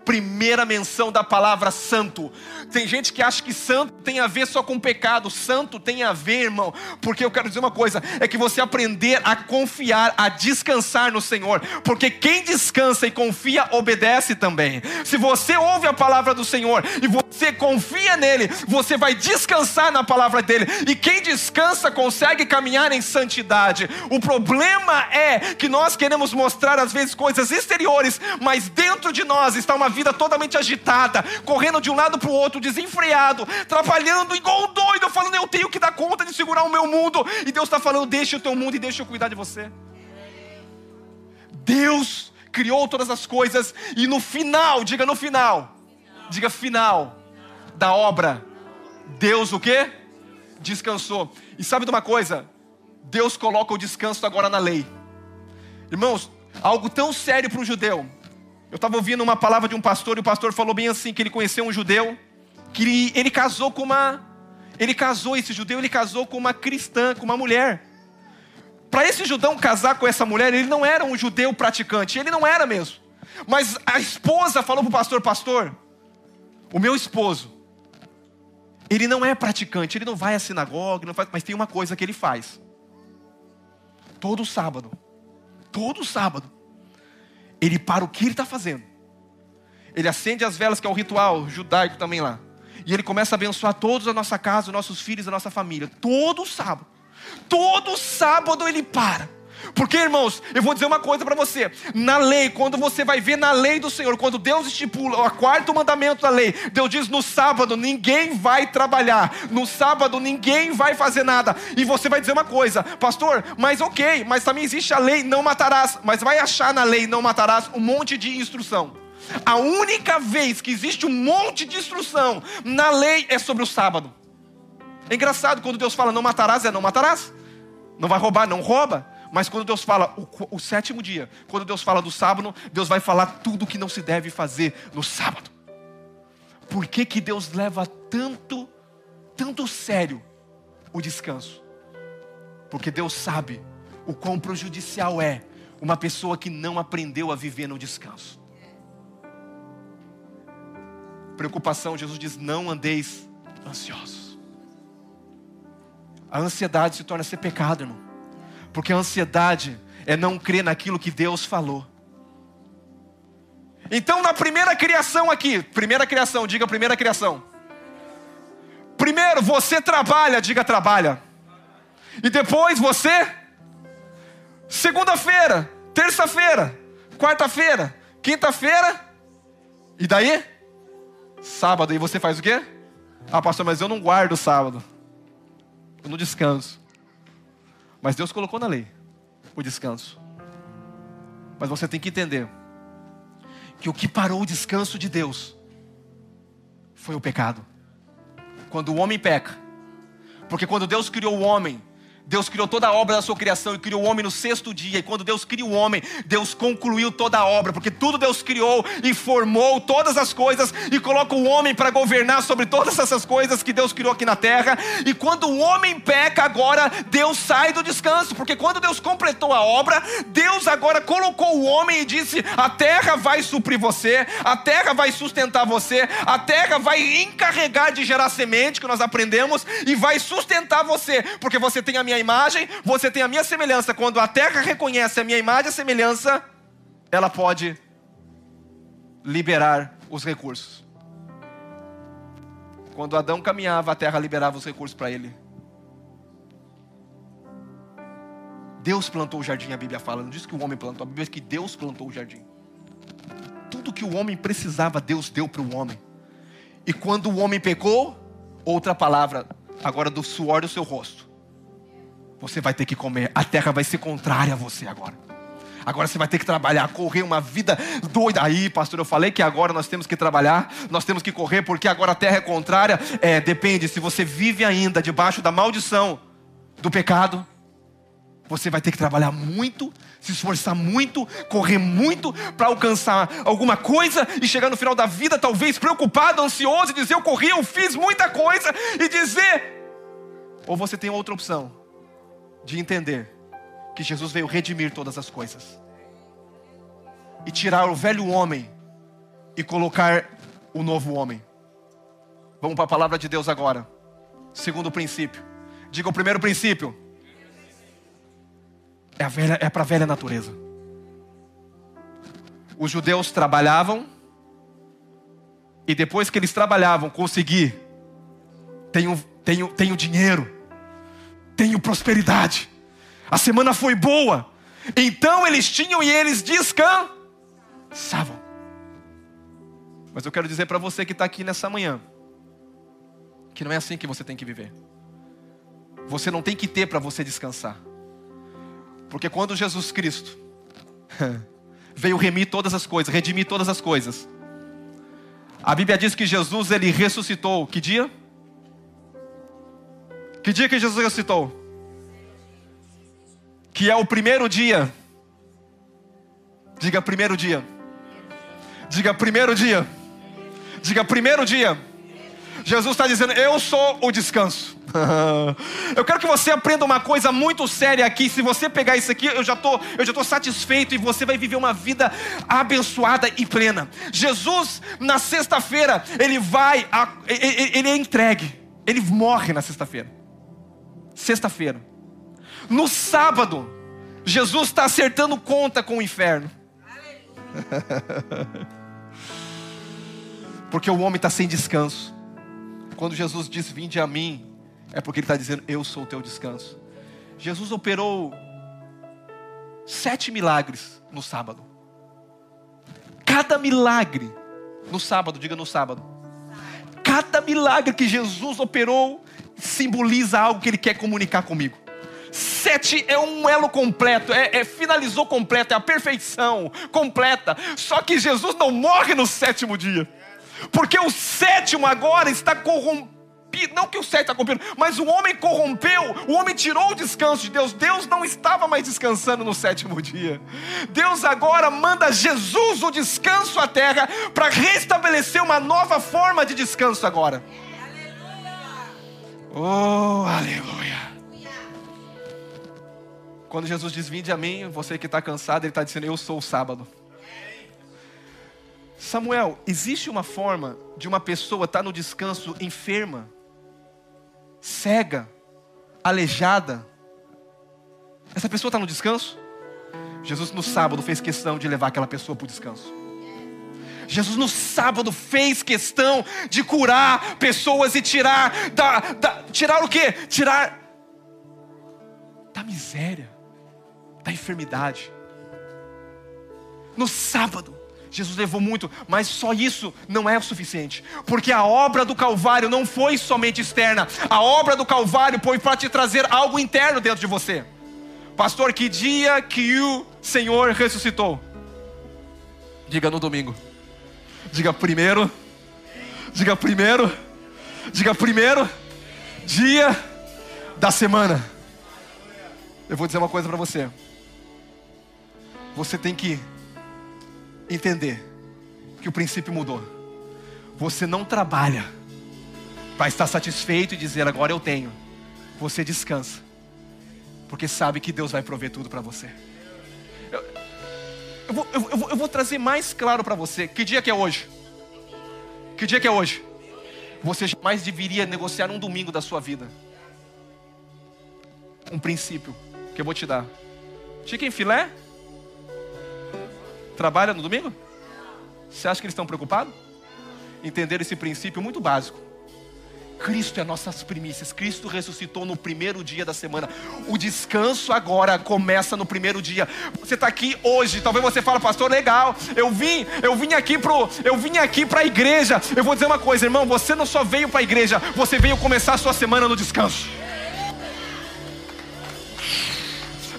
[SPEAKER 1] primeira menção da palavra santo. Tem gente que acha que santo tem a ver só com pecado. Santo tem a ver, irmão, porque eu quero dizer uma coisa: é que você aprender a confiar, a descansar no Senhor, porque quem descansa e confia obedece também. Se você ouve a palavra do Senhor e você confia nele, você vai descansar na palavra dele. E quem descansa consegue caminhar em santidade. O problema é que nós queremos mostrar às vezes coisas exteriores, mas dentro de nós está uma vida totalmente agitada, correndo de um lado para o outro, desenfreado, trabalhando igual um doido, falando: Eu tenho que dar conta de segurar o meu mundo. E Deus está falando: Deixa o teu mundo e deixa eu cuidar de você. Deus criou todas as coisas, e no final, diga no final, diga final da obra, Deus o que? Descansou. E sabe de uma coisa? Deus coloca o descanso agora na lei. Irmãos, algo tão sério para um judeu eu estava ouvindo uma palavra de um pastor e o pastor falou bem assim que ele conheceu um judeu que ele, ele casou com uma ele casou esse judeu ele casou com uma cristã com uma mulher. Para esse judeu casar com essa mulher ele não era um judeu praticante ele não era mesmo. Mas a esposa falou para o pastor pastor o meu esposo ele não é praticante ele não vai à sinagoga não faz, mas tem uma coisa que ele faz todo sábado todo sábado ele para o que ele está fazendo. Ele acende as velas, que é o ritual judaico também lá. E ele começa a abençoar todos a nossa casa, os nossos filhos, a nossa família. Todo sábado. Todo sábado ele para. Porque, irmãos, eu vou dizer uma coisa para você. Na lei, quando você vai ver na lei do Senhor, quando Deus estipula o quarto mandamento da lei, Deus diz: no sábado ninguém vai trabalhar, no sábado ninguém vai fazer nada. E você vai dizer uma coisa, pastor, mas ok, mas também existe a lei: não matarás. Mas vai achar na lei: não matarás um monte de instrução. A única vez que existe um monte de instrução na lei é sobre o sábado. É engraçado quando Deus fala não matarás, é não matarás. Não vai roubar, não rouba. Mas quando Deus fala o, o, sétimo dia, quando Deus fala do sábado, Deus vai falar tudo que não se deve fazer no sábado. Por que, que Deus leva tanto, tanto sério o descanso? Porque Deus sabe o quão prejudicial é uma pessoa que não aprendeu a viver no descanso. Preocupação, Jesus diz: não andeis ansiosos. A ansiedade se torna ser pecado, irmão. Porque a ansiedade é não crer naquilo que Deus falou. Então, na primeira criação aqui, primeira criação, diga primeira criação. Primeiro, você trabalha, diga trabalha. E depois você, segunda-feira, terça-feira, quarta-feira, quinta-feira, e daí? Sábado, e você faz o quê? Ah, pastor, mas eu não guardo sábado. Eu não descanso. Mas Deus colocou na lei o descanso. Mas você tem que entender que o que parou o descanso de Deus foi o pecado. Quando o homem peca, porque quando Deus criou o homem, Deus criou toda a obra da sua criação e criou o homem no sexto dia. E quando Deus cria o homem, Deus concluiu toda a obra, porque tudo Deus criou e formou todas as coisas e coloca o homem para governar sobre todas essas coisas que Deus criou aqui na terra. E quando o homem peca, agora Deus sai do descanso, porque quando Deus completou a obra, Deus agora colocou o homem e disse: A terra vai suprir você, a terra vai sustentar você, a terra vai encarregar de gerar semente, que nós aprendemos, e vai sustentar você, porque você tem a minha imagem, você tem a minha semelhança. Quando a terra reconhece a minha imagem e a semelhança, ela pode liberar os recursos. Quando Adão caminhava, a terra liberava os recursos para ele. Deus plantou o jardim, a Bíblia fala. Não diz que o homem plantou, a Bíblia diz que Deus plantou o jardim. Tudo que o homem precisava, Deus deu para o homem. E quando o homem pecou, outra palavra, agora do suor do seu rosto, você vai ter que comer. A terra vai ser contrária a você agora. Agora você vai ter que trabalhar, correr uma vida doida. Aí, pastor, eu falei que agora nós temos que trabalhar, nós temos que correr, porque agora a terra é contrária. É, depende, se você vive ainda debaixo da maldição do pecado, você vai ter que trabalhar muito, se esforçar muito, correr muito para alcançar alguma coisa e chegar no final da vida, talvez preocupado, ansioso, e dizer: Eu corri, eu fiz muita coisa, e dizer. Ou você tem outra opção de entender que Jesus veio redimir todas as coisas e tirar o velho homem e colocar o novo homem. Vamos para a palavra de Deus agora. Segundo princípio. Diga o primeiro princípio. É, é para a velha natureza. Os judeus trabalhavam e depois que eles trabalhavam, conseguir tenho, tenho, tenho dinheiro tenho prosperidade. A semana foi boa. Então eles tinham e eles descansavam. Mas eu quero dizer para você que está aqui nessa manhã, que não é assim que você tem que viver. Você não tem que ter para você descansar. Porque quando Jesus Cristo veio remir todas as coisas, redimir todas as coisas, a Bíblia diz que Jesus ele ressuscitou, que dia? Que dia que Jesus ressuscitou? Que é o primeiro dia. Diga primeiro dia. Diga primeiro dia. Diga primeiro dia. Jesus está dizendo: Eu sou o descanso. eu quero que você aprenda uma coisa muito séria aqui. Se você pegar isso aqui, eu já tô, eu já tô satisfeito e você vai viver uma vida abençoada e plena. Jesus na sexta-feira ele vai, ele é entregue, ele morre na sexta-feira sexta-feira. No sábado, Jesus está acertando conta com o inferno. porque o homem está sem descanso. Quando Jesus diz: Vinde a mim, é porque Ele está dizendo: Eu sou o teu descanso. Jesus operou sete milagres no sábado. Cada milagre no sábado, diga no sábado. Cada milagre que Jesus operou simboliza algo que ele quer comunicar comigo. Sete é um elo completo, é, é, finalizou completo, é a perfeição completa. Só que Jesus não morre no sétimo dia, porque o sétimo agora está corrompido. Não que o sétimo está corrompido, mas o homem corrompeu, o homem tirou o descanso de Deus. Deus não estava mais descansando no sétimo dia. Deus agora manda Jesus o descanso à terra para restabelecer uma nova forma de descanso agora. Oh, aleluia. Quando Jesus diz: Vinde a mim, você que está cansado, Ele está dizendo: Eu sou o sábado. Samuel, existe uma forma de uma pessoa estar tá no descanso enferma, cega, aleijada? Essa pessoa está no descanso? Jesus no sábado fez questão de levar aquela pessoa para o descanso. Jesus no sábado fez questão de curar pessoas e tirar da, da tirar o quê? Tirar da miséria, da enfermidade. No sábado, Jesus levou muito, mas só isso não é o suficiente, porque a obra do Calvário não foi somente externa, a obra do Calvário foi para te trazer algo interno dentro de você. Pastor, que dia que o Senhor ressuscitou? Diga no domingo. Diga primeiro. Diga primeiro. Diga primeiro dia da semana. Eu vou dizer uma coisa para você. Você tem que entender que o princípio mudou. Você não trabalha para estar satisfeito e dizer agora eu tenho. Você descansa, porque sabe que Deus vai prover tudo para você. Eu, eu, vou, eu, vou, eu vou trazer mais claro para você. Que dia que é hoje? Que dia que é hoje? Você jamais deveria negociar um domingo da sua vida. Um princípio que eu vou te dar. Chicken filé? Trabalha no domingo? Você acha que eles estão preocupados? Entender esse princípio muito básico. Cristo é nossas primícias. Cristo ressuscitou no primeiro dia da semana. O descanso agora começa no primeiro dia. Você está aqui hoje. Talvez você fale, pastor, legal. Eu vim, eu vim aqui pro, eu vim aqui para a igreja. Eu vou dizer uma coisa, irmão. Você não só veio para a igreja. Você veio começar a sua semana no descanso.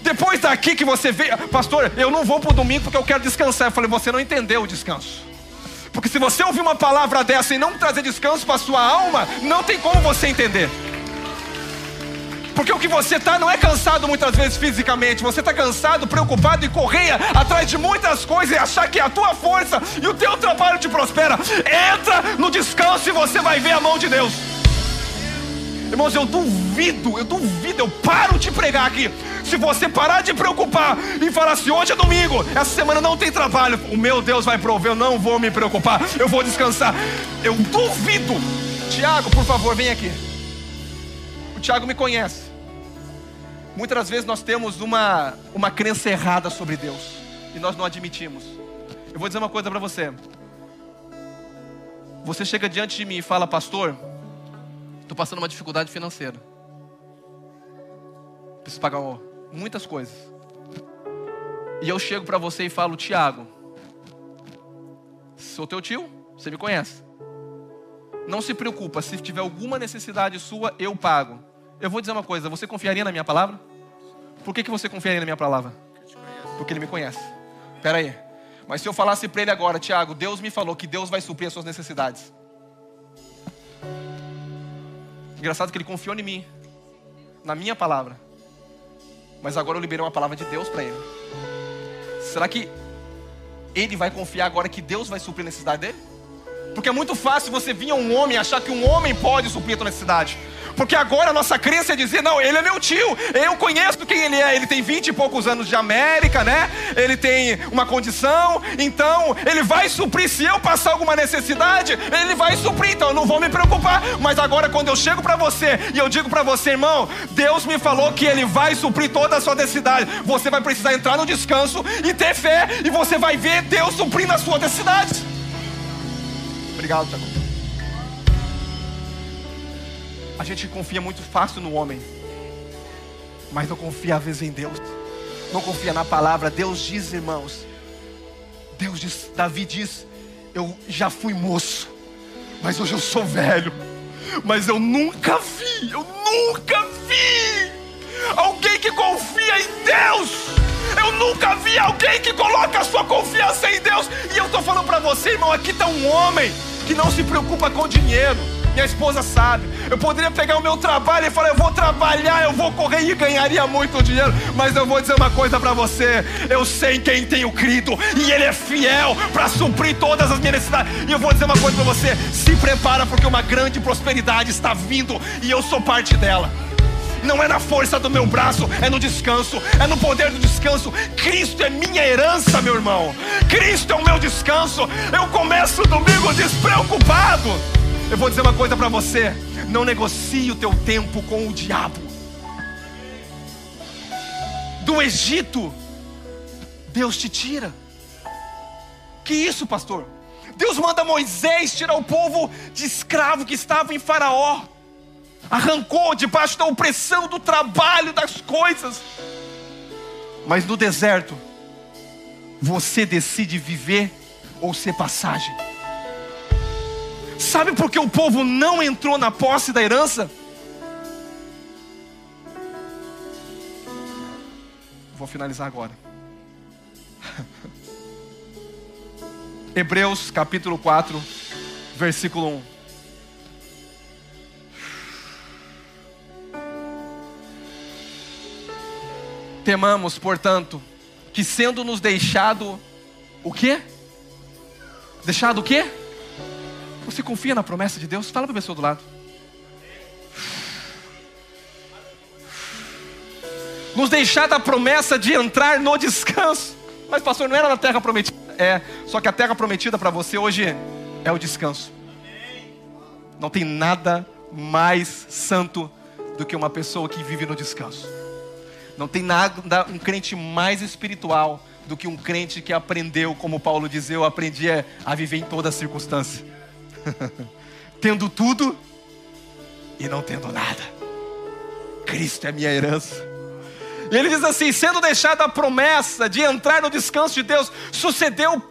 [SPEAKER 1] Depois daqui que você veio, pastor, eu não vou para o domingo porque eu quero descansar. Eu falei, você não entendeu o descanso. Porque se você ouvir uma palavra dessa e não trazer descanso para sua alma, não tem como você entender. Porque o que você está não é cansado muitas vezes fisicamente, você está cansado, preocupado e correia atrás de muitas coisas e achar que a tua força e o teu trabalho te prospera. Entra no descanso e você vai ver a mão de Deus. Irmãos, eu duvido, eu duvido, eu paro de pregar aqui. Se você parar de preocupar e falar assim, hoje é domingo, essa semana não tem trabalho, o meu Deus vai prover, eu não vou me preocupar, eu vou descansar. Eu duvido. Tiago, por favor, vem aqui. O Tiago me conhece. Muitas vezes nós temos uma, uma crença errada sobre Deus e nós não admitimos. Eu vou dizer uma coisa para você. Você chega diante de mim e fala, pastor, Estou passando uma dificuldade financeira. Preciso pagar muitas coisas. E eu chego para você e falo, Tiago, sou teu tio, você me conhece. Não se preocupa, se tiver alguma necessidade sua, eu pago. Eu vou dizer uma coisa, você confiaria na minha palavra? Por que, que você confiaria na minha palavra? Porque ele me conhece. Espera aí. Mas se eu falasse para ele agora, Tiago, Deus me falou que Deus vai suprir as suas necessidades. Engraçado que ele confiou em mim, na minha palavra. Mas agora eu liberei uma palavra de Deus para ele. Será que ele vai confiar agora que Deus vai suprir a necessidade dele? Porque é muito fácil você vir a um homem e achar que um homem pode suprir a tua necessidade. Porque agora a nossa crença é dizer: não, ele é meu tio, eu conheço quem ele é. Ele tem vinte e poucos anos de América, né? Ele tem uma condição, então ele vai suprir. Se eu passar alguma necessidade, ele vai suprir. Então eu não vou me preocupar. Mas agora, quando eu chego para você e eu digo para você, irmão, Deus me falou que ele vai suprir toda a sua necessidade. Você vai precisar entrar no descanso e ter fé, e você vai ver Deus suprindo a sua necessidade. Obrigado, Tiago. A gente confia muito fácil no homem, mas não confia às vezes em Deus. Não confia na palavra. Deus diz, irmãos. Deus diz, Davi diz: Eu já fui moço, mas hoje eu sou velho. Mas eu nunca vi, eu nunca vi alguém que confia em Deus. Eu nunca vi alguém que coloca a sua confiança em Deus. E eu estou falando para você, irmão, aqui está um homem que não se preocupa com dinheiro minha esposa sabe. Eu poderia pegar o meu trabalho e falar: eu vou trabalhar, eu vou correr e ganharia muito dinheiro. Mas eu vou dizer uma coisa para você: eu sei quem tenho crido e Ele é fiel para suprir todas as minhas necessidades. E eu vou dizer uma coisa para você: se prepara, porque uma grande prosperidade está vindo e eu sou parte dela não é na força do meu braço, é no descanso, é no poder do descanso. Cristo é minha herança, meu irmão. Cristo é o meu descanso. Eu começo o domingo despreocupado. Eu vou dizer uma coisa para você: não negocie o teu tempo com o diabo. Do Egito, Deus te tira. Que isso, pastor? Deus manda Moisés tirar o povo de escravo que estava em Faraó. Arrancou debaixo da opressão do trabalho, das coisas. Mas no deserto, você decide viver ou ser passagem. Sabe por que o povo não entrou na posse da herança? Vou finalizar agora. Hebreus capítulo 4, versículo 1. Temamos, portanto, que sendo nos deixado o quê? Deixado o quê? Você confia na promessa de Deus? Fala para a pessoa do lado. Nos deixar da promessa de entrar no descanso. Mas, pastor, não era na terra prometida? É, só que a terra prometida para você hoje é o descanso. Não tem nada mais santo do que uma pessoa que vive no descanso. Não tem nada, um crente mais espiritual do que um crente que aprendeu, como Paulo diz, eu aprendi a viver em toda circunstância. tendo tudo e não tendo nada. Cristo é minha herança. E ele diz assim: sendo deixada a promessa de entrar no descanso de Deus, sucedeu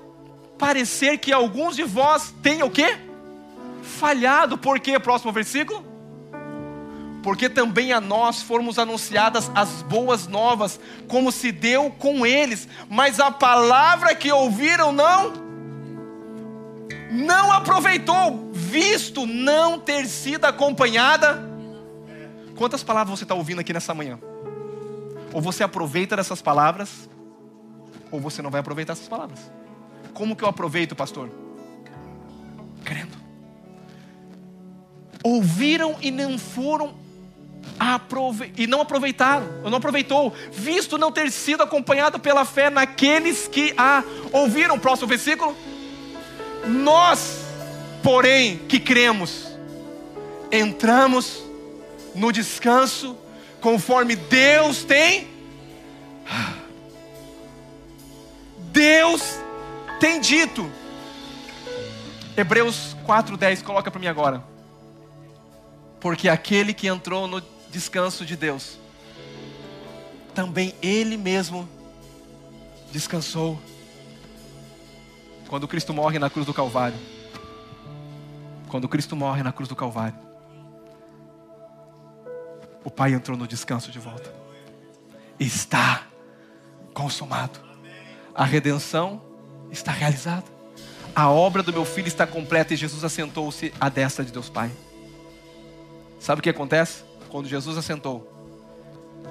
[SPEAKER 1] parecer que alguns de vós tenham o quê? Falhado. Por quê? Próximo versículo porque também a nós fomos anunciadas as boas novas, como se deu com eles, mas a palavra que ouviram não não aproveitou, visto não ter sido acompanhada. Quantas palavras você está ouvindo aqui nessa manhã? Ou você aproveita dessas palavras, ou você não vai aproveitar essas palavras. Como que eu aproveito, pastor? Crendo. Ouviram e não foram aprove... e não aproveitaram, não aproveitou, visto não ter sido acompanhado pela fé naqueles que a ouviram. Próximo versículo. Nós, porém, que cremos, entramos no descanso conforme Deus tem. Deus tem dito. Hebreus 4:10 coloca para mim agora. Porque aquele que entrou no descanso de Deus, também ele mesmo descansou quando Cristo morre na cruz do Calvário. Quando Cristo morre na cruz do Calvário, o Pai entrou no descanso de volta. Está consumado. A redenção está realizada. A obra do meu filho está completa e Jesus assentou-se à destra de Deus Pai. Sabe o que acontece? Quando Jesus assentou,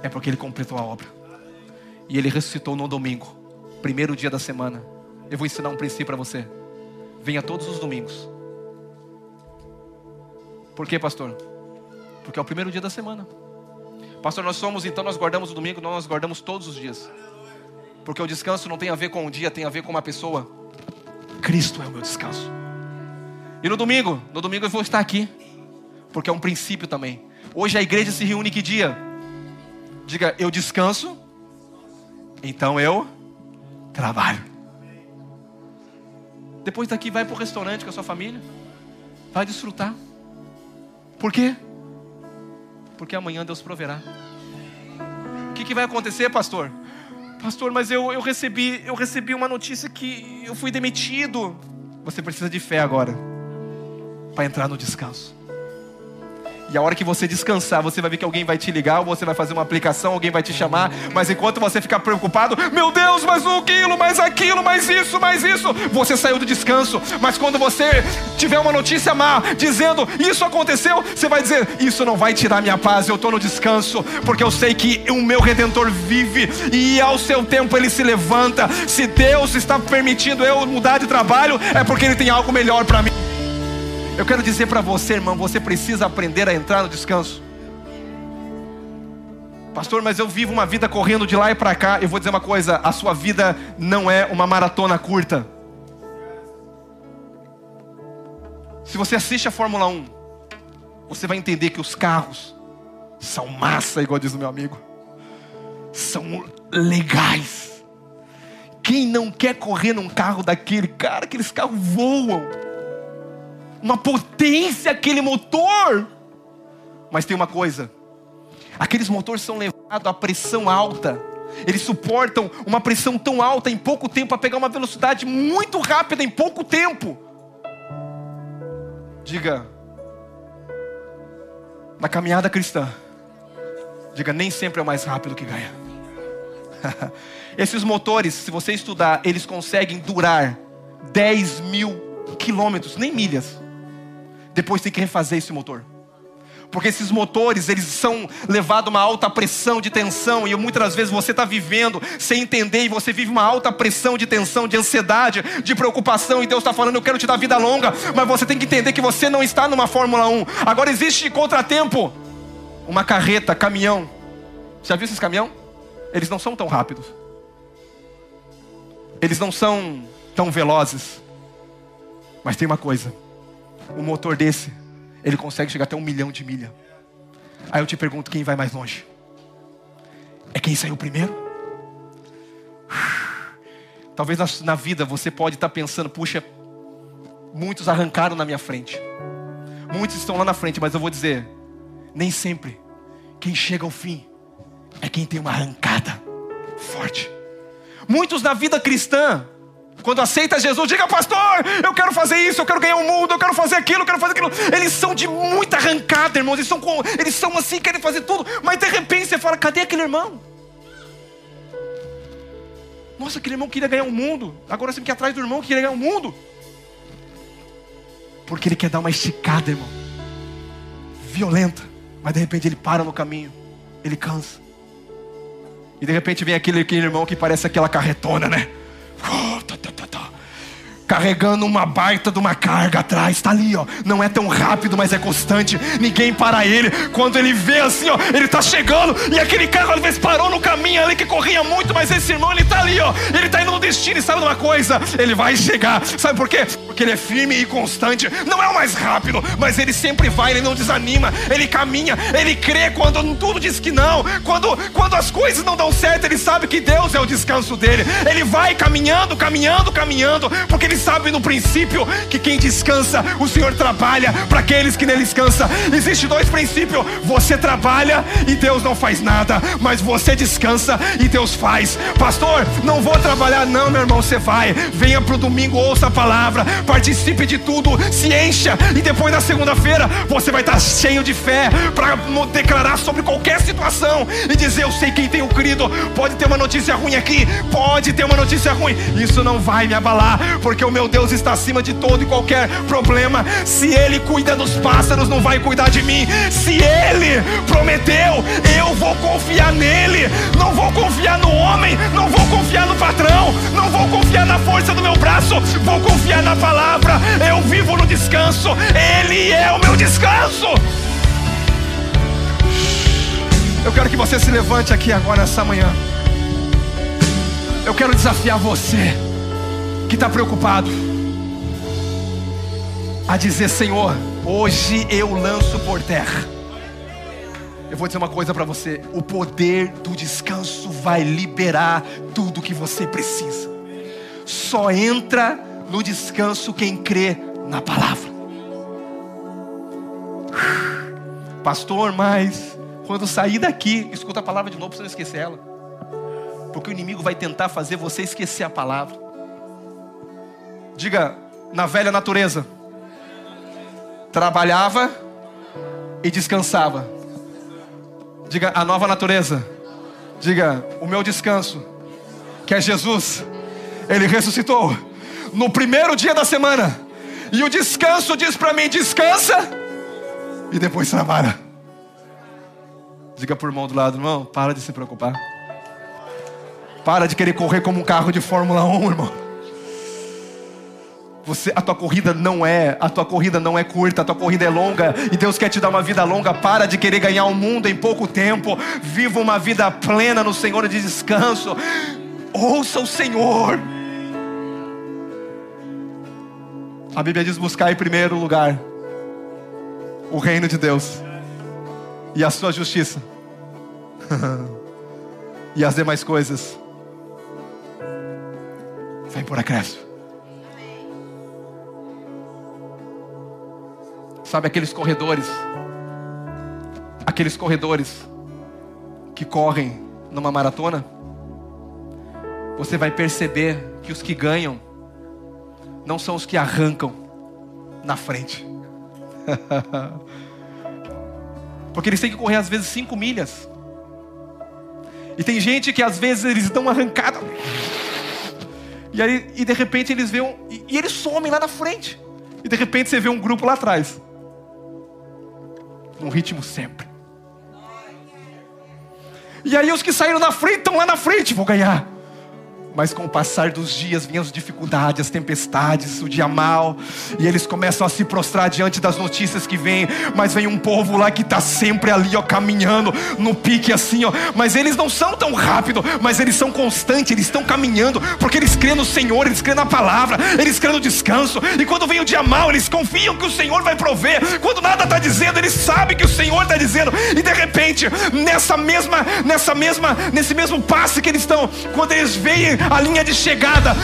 [SPEAKER 1] é porque ele completou a obra. E ele ressuscitou no domingo, primeiro dia da semana. Eu vou ensinar um princípio para você. Venha todos os domingos. Por quê, pastor? Porque é o primeiro dia da semana. Pastor, nós somos, então nós guardamos o domingo, nós guardamos todos os dias. Porque o descanso não tem a ver com um dia, tem a ver com uma pessoa. Cristo é o meu descanso. E no domingo, no domingo eu vou estar aqui. Porque é um princípio também. Hoje a igreja se reúne que dia? Diga, eu descanso, então eu trabalho. Depois daqui vai para o restaurante com a sua família. Vai desfrutar. Por quê? Porque amanhã Deus proverá. O que, que vai acontecer, pastor? Pastor, mas eu, eu, recebi, eu recebi uma notícia que eu fui demitido. Você precisa de fé agora para entrar no descanso. E a hora que você descansar, você vai ver que alguém vai te ligar, ou você vai fazer uma aplicação, alguém vai te chamar. Mas enquanto você ficar preocupado, meu Deus, mais um quilo, mais aquilo, mais isso, mais isso, você saiu do descanso. Mas quando você tiver uma notícia má, dizendo isso aconteceu, você vai dizer: Isso não vai tirar minha paz, eu estou no descanso, porque eu sei que o meu redentor vive e ao seu tempo ele se levanta. Se Deus está permitindo eu mudar de trabalho, é porque ele tem algo melhor para mim. Eu quero dizer para você, irmão, você precisa aprender a entrar no descanso. Pastor, mas eu vivo uma vida correndo de lá e para cá. Eu vou dizer uma coisa: a sua vida não é uma maratona curta. Se você assiste a Fórmula 1, você vai entender que os carros são massa, igual diz o meu amigo. São legais. Quem não quer correr num carro daquele, cara, aqueles carros voam uma potência aquele motor. Mas tem uma coisa: aqueles motores são levados a pressão alta. Eles suportam uma pressão tão alta em pouco tempo para pegar uma velocidade muito rápida em pouco tempo. Diga, na caminhada cristã, diga, nem sempre é o mais rápido que ganha. Esses motores, se você estudar, eles conseguem durar 10 mil quilômetros, nem milhas. Depois tem que refazer esse motor. Porque esses motores, eles são levados a uma alta pressão de tensão. E muitas das vezes você está vivendo sem entender. E você vive uma alta pressão de tensão, de ansiedade, de preocupação. E Deus está falando, eu quero te dar vida longa. Mas você tem que entender que você não está numa Fórmula 1. Agora existe contratempo. Uma carreta, caminhão. Já viu esses caminhão? Eles não são tão rápidos. Eles não são tão velozes. Mas tem uma coisa: o motor desse, ele consegue chegar até um milhão de milha. Aí eu te pergunto: quem vai mais longe? É quem saiu primeiro? Talvez na, na vida você pode estar pensando: puxa, muitos arrancaram na minha frente, muitos estão lá na frente, mas eu vou dizer: nem sempre quem chega ao fim é quem tem uma arrancada forte. Muitos na vida cristã quando aceita Jesus, diga, pastor, eu quero fazer isso, eu quero ganhar o mundo, eu quero fazer aquilo, eu quero fazer aquilo. Eles são de muita arrancada, irmãos. Eles são, com, eles são assim, querem fazer tudo. Mas de repente você fala, cadê aquele irmão? Nossa, aquele irmão queria ganhar o mundo. Agora você quer atrás do irmão que queria ganhar o mundo. Porque ele quer dar uma esticada, irmão. Violenta. Mas de repente ele para no caminho. Ele cansa. E de repente vem aquele, aquele irmão que parece aquela carretona, né? タタタ carregando uma baita de uma carga atrás, está ali, ó. Não é tão rápido, mas é constante. Ninguém para ele. Quando ele vê assim, ó, ele está chegando e aquele carro às vezes parou no caminho ali que corria muito, mas esse irmão ele está ali, ó. Ele está indo no destino e sabe de uma coisa? Ele vai chegar. Sabe por quê? Porque ele é firme e constante. Não é o mais rápido, mas ele sempre vai, ele não desanima, ele caminha, ele crê quando tudo diz que não. Quando quando as coisas não dão certo, ele sabe que Deus é o descanso dele. Ele vai caminhando, caminhando, caminhando, porque ele sabe no princípio que quem descansa, o Senhor trabalha para aqueles que nele descansa. Existe dois princípios: você trabalha e Deus não faz nada, mas você descansa e Deus faz. Pastor, não vou trabalhar, não, meu irmão. Você vai, venha para o domingo, ouça a palavra, participe de tudo, se encha e depois na segunda-feira você vai estar cheio de fé para declarar sobre qualquer situação e dizer: Eu sei quem tenho crido. Pode ter uma notícia ruim aqui, pode ter uma notícia ruim, isso não vai me abalar, porque o meu Deus está acima de todo e qualquer problema. Se Ele cuida dos pássaros, não vai cuidar de mim. Se Ele prometeu, eu vou confiar nele. Não vou confiar no homem, não vou confiar no patrão, não vou confiar na força do meu braço, vou confiar na palavra. Eu vivo no descanso, Ele é o meu descanso. Eu quero que você se levante aqui agora, essa manhã. Eu quero desafiar você que está preocupado a dizer: Senhor, hoje eu lanço por terra. Eu vou dizer uma coisa para você: o poder do descanso vai liberar tudo que você precisa. Só entra no descanso quem crê na palavra. Pastor, mas quando sair daqui, escuta a palavra de novo para você não esquecer ela. Porque o inimigo vai tentar fazer você esquecer a palavra. Diga, na velha natureza. Trabalhava e descansava. Diga, a nova natureza. Diga, o meu descanso, que é Jesus. Ele ressuscitou no primeiro dia da semana. E o descanso diz para mim: descansa e depois trabalha. Diga por mão do lado, irmão, para de se preocupar. Para de querer correr como um carro de Fórmula 1, irmão. Você, a tua corrida não é, a tua corrida não é curta, a tua corrida é longa e Deus quer te dar uma vida longa. Para de querer ganhar o mundo em pouco tempo. Viva uma vida plena no Senhor de descanso. Ouça o Senhor. A Bíblia diz buscar em primeiro lugar o reino de Deus e a sua justiça. e as demais coisas vem por acréscimo. Sabe aqueles corredores aqueles corredores que correm numa maratona, você vai perceber que os que ganham não são os que arrancam na frente. Porque eles têm que correr às vezes cinco milhas. E tem gente que às vezes eles uma arrancada. E aí, e de repente eles veem um, e, e eles somem lá na frente. E de repente você vê um grupo lá atrás. Num ritmo sempre. E aí os que saíram na frente estão lá na frente, vou ganhar. Mas com o passar dos dias vêm as dificuldades, as tempestades, o dia mal, e eles começam a se prostrar diante das notícias que vêm. Mas vem um povo lá que está sempre ali, ó, caminhando no pique assim, ó. Mas eles não são tão rápidos, mas eles são constantes, eles estão caminhando, porque eles creem no Senhor, eles creem na palavra, eles creem no descanso. E quando vem o dia mal, eles confiam que o Senhor vai prover. Quando nada está dizendo, eles sabem que o Senhor está dizendo. E de repente, nessa mesma, nessa mesma, nesse mesmo passe que eles estão, quando eles veem a linha de chegada.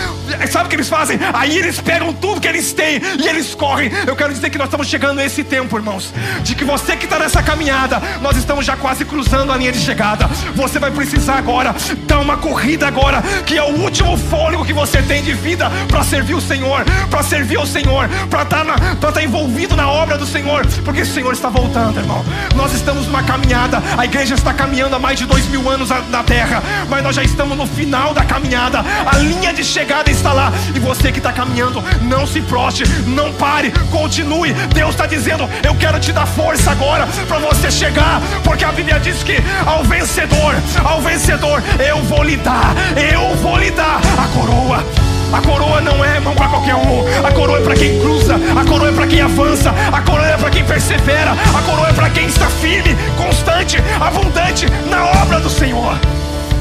[SPEAKER 1] Sabe o que eles fazem? Aí eles pegam tudo que eles têm e eles correm. Eu quero dizer que nós estamos chegando nesse tempo, irmãos, de que você que está nessa caminhada, nós estamos já quase cruzando a linha de chegada. Você vai precisar agora dar uma corrida agora, que é o último fôlego que você tem de vida para servir o Senhor, para servir o Senhor, para estar tá tá envolvido na obra do Senhor, porque o Senhor está voltando, irmão. Nós estamos numa caminhada, a igreja está caminhando há mais de dois mil anos na terra, mas nós já estamos no final da caminhada a linha de chegada está lá. E você que está caminhando, não se proste, não pare, continue. Deus está dizendo: Eu quero te dar força agora para você chegar, porque a Bíblia diz que ao vencedor, ao vencedor, eu vou lhe dar, eu vou lhe dar a coroa. A coroa não é mão para qualquer um. A coroa é para quem cruza. A coroa é para quem avança. A coroa é para quem persevera. A coroa é para quem está firme, constante, abundante na obra do Senhor.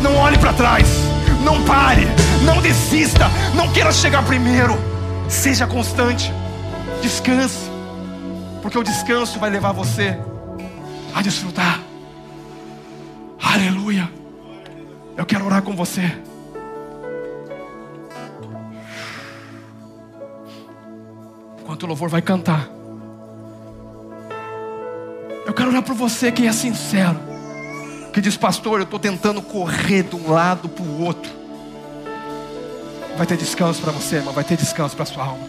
[SPEAKER 1] Não olhe para trás. Não pare, não desista, não queira chegar primeiro. Seja constante, descanse, porque o descanso vai levar você a desfrutar. Aleluia. Eu quero orar com você. Enquanto o louvor vai cantar, eu quero orar por você que é sincero que diz, pastor, eu estou tentando correr de um lado para o outro. Vai ter descanso para você, irmão, vai ter descanso para sua alma.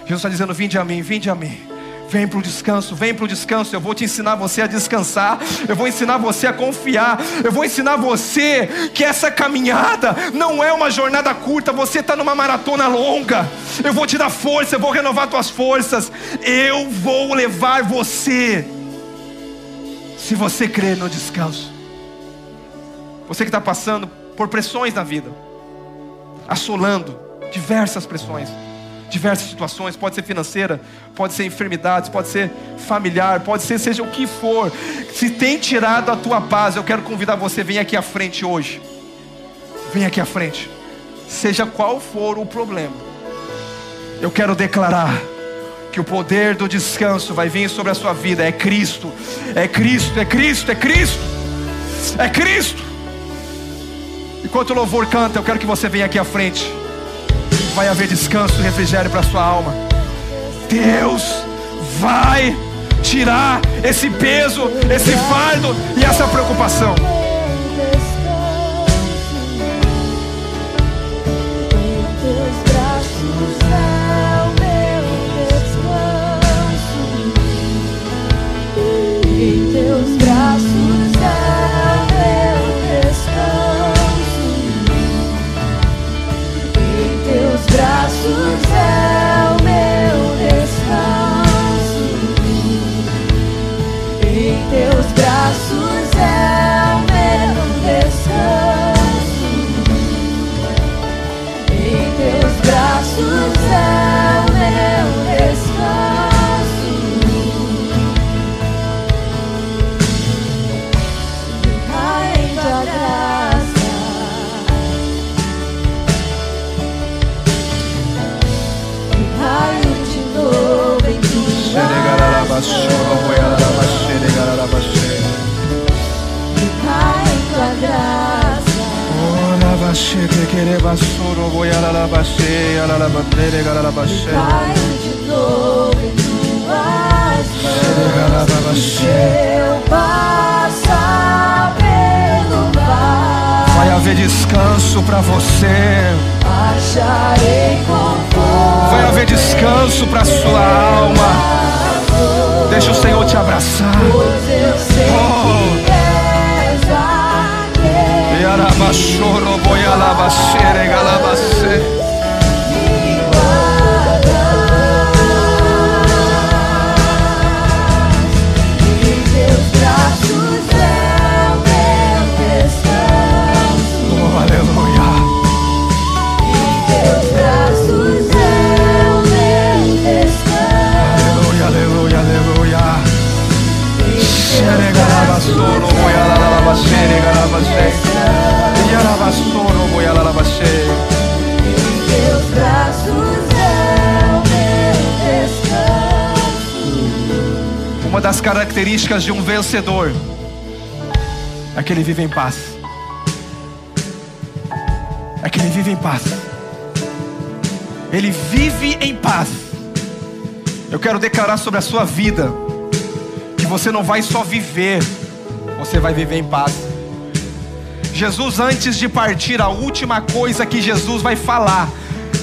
[SPEAKER 1] Jesus está dizendo: Vinde a mim, vinde a mim. Vem para o descanso, vem para o descanso. Eu vou te ensinar você a descansar. Eu vou ensinar você a confiar. Eu vou ensinar você que essa caminhada não é uma jornada curta. Você está numa maratona longa. Eu vou te dar força. Eu vou renovar tuas forças. Eu vou levar você. Se você crer no descanso. Você que está passando por pressões na vida, assolando diversas pressões, diversas situações, pode ser financeira, pode ser enfermidades, pode ser familiar, pode ser seja o que for. Se tem tirado a tua paz, eu quero convidar você, vem aqui à frente hoje. Vem aqui à frente. Seja qual for o problema. Eu quero declarar que o poder do descanso vai vir sobre a sua vida. É Cristo. É Cristo, é Cristo, é Cristo. É Cristo. Enquanto o louvor canta, eu quero que você venha aqui à frente. Vai haver descanso e refrigério para sua alma. Deus vai tirar esse peso, esse fardo e essa preocupação. Vai haver descanso para você. Vai haver descanso para sua alma. Deixa o Senhor te abraçar. Oh. Yarabashoro boyalabashere galabase.
[SPEAKER 2] O meu descanso.
[SPEAKER 1] Uma das características de um vencedor é que ele vive em paz. É que ele vive em paz. Ele vive em paz. Eu quero declarar sobre a sua vida que você não vai só viver, você vai viver em paz. Jesus, antes de partir, a última coisa que Jesus vai falar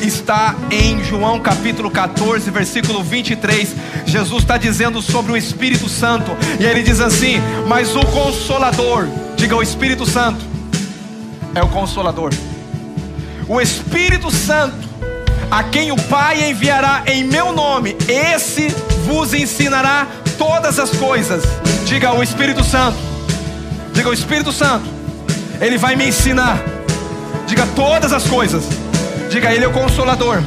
[SPEAKER 1] está em João capítulo 14, versículo 23. Jesus está dizendo sobre o Espírito Santo, e ele diz assim: Mas o Consolador, diga o Espírito Santo, é o Consolador. O Espírito Santo, a quem o Pai enviará em meu nome, esse vos ensinará todas as coisas. Diga o Espírito Santo, diga o Espírito Santo, ele vai me ensinar. Diga todas as coisas. Diga, Ele é o consolador.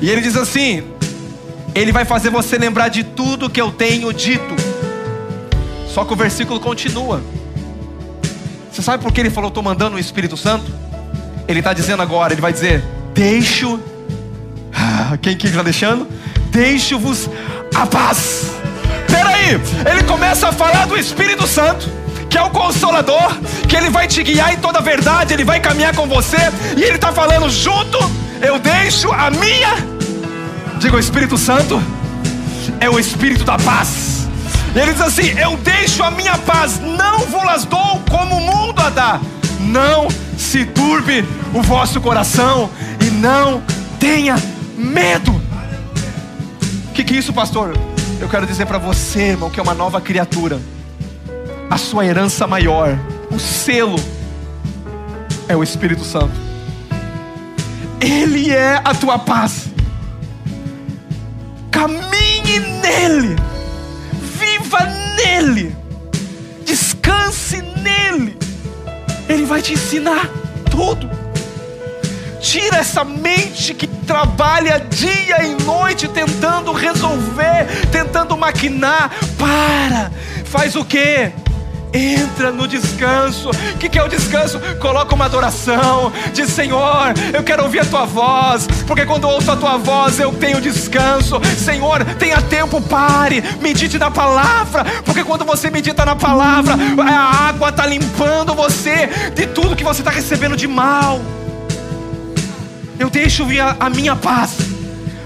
[SPEAKER 1] E Ele diz assim: Ele vai fazer você lembrar de tudo que eu tenho dito. Só que o versículo continua. Você sabe por que Ele falou, estou mandando o Espírito Santo? Ele está dizendo agora, Ele vai dizer: Deixo. Ah, Quem que está deixando? Deixo-vos a paz. Peraí, Ele começa a falar do Espírito Santo que é o consolador, que ele vai te guiar em toda a verdade, ele vai caminhar com você, e ele está falando junto, eu deixo a minha, diga o Espírito Santo, é o Espírito da paz. E ele diz assim: Eu deixo a minha paz, não vos dou como o mundo a dá. Não se turbe o vosso coração e não tenha medo. O que, que é isso, pastor? Eu quero dizer para você, irmão, que é uma nova criatura a sua herança maior, o selo, é o Espírito Santo. Ele é a tua paz. Caminhe nele, viva nele, descanse nele. Ele vai te ensinar tudo. Tira essa mente que trabalha dia e noite tentando resolver, tentando maquinar. Para, faz o que? Entra no descanso. O que, que é o descanso? Coloca uma adoração. Diz: Senhor, eu quero ouvir a tua voz. Porque quando ouço a tua voz, eu tenho descanso. Senhor, tenha tempo, pare. Medite na palavra. Porque quando você medita na palavra, a água está limpando você de tudo que você está recebendo de mal. Eu deixo vir a minha paz.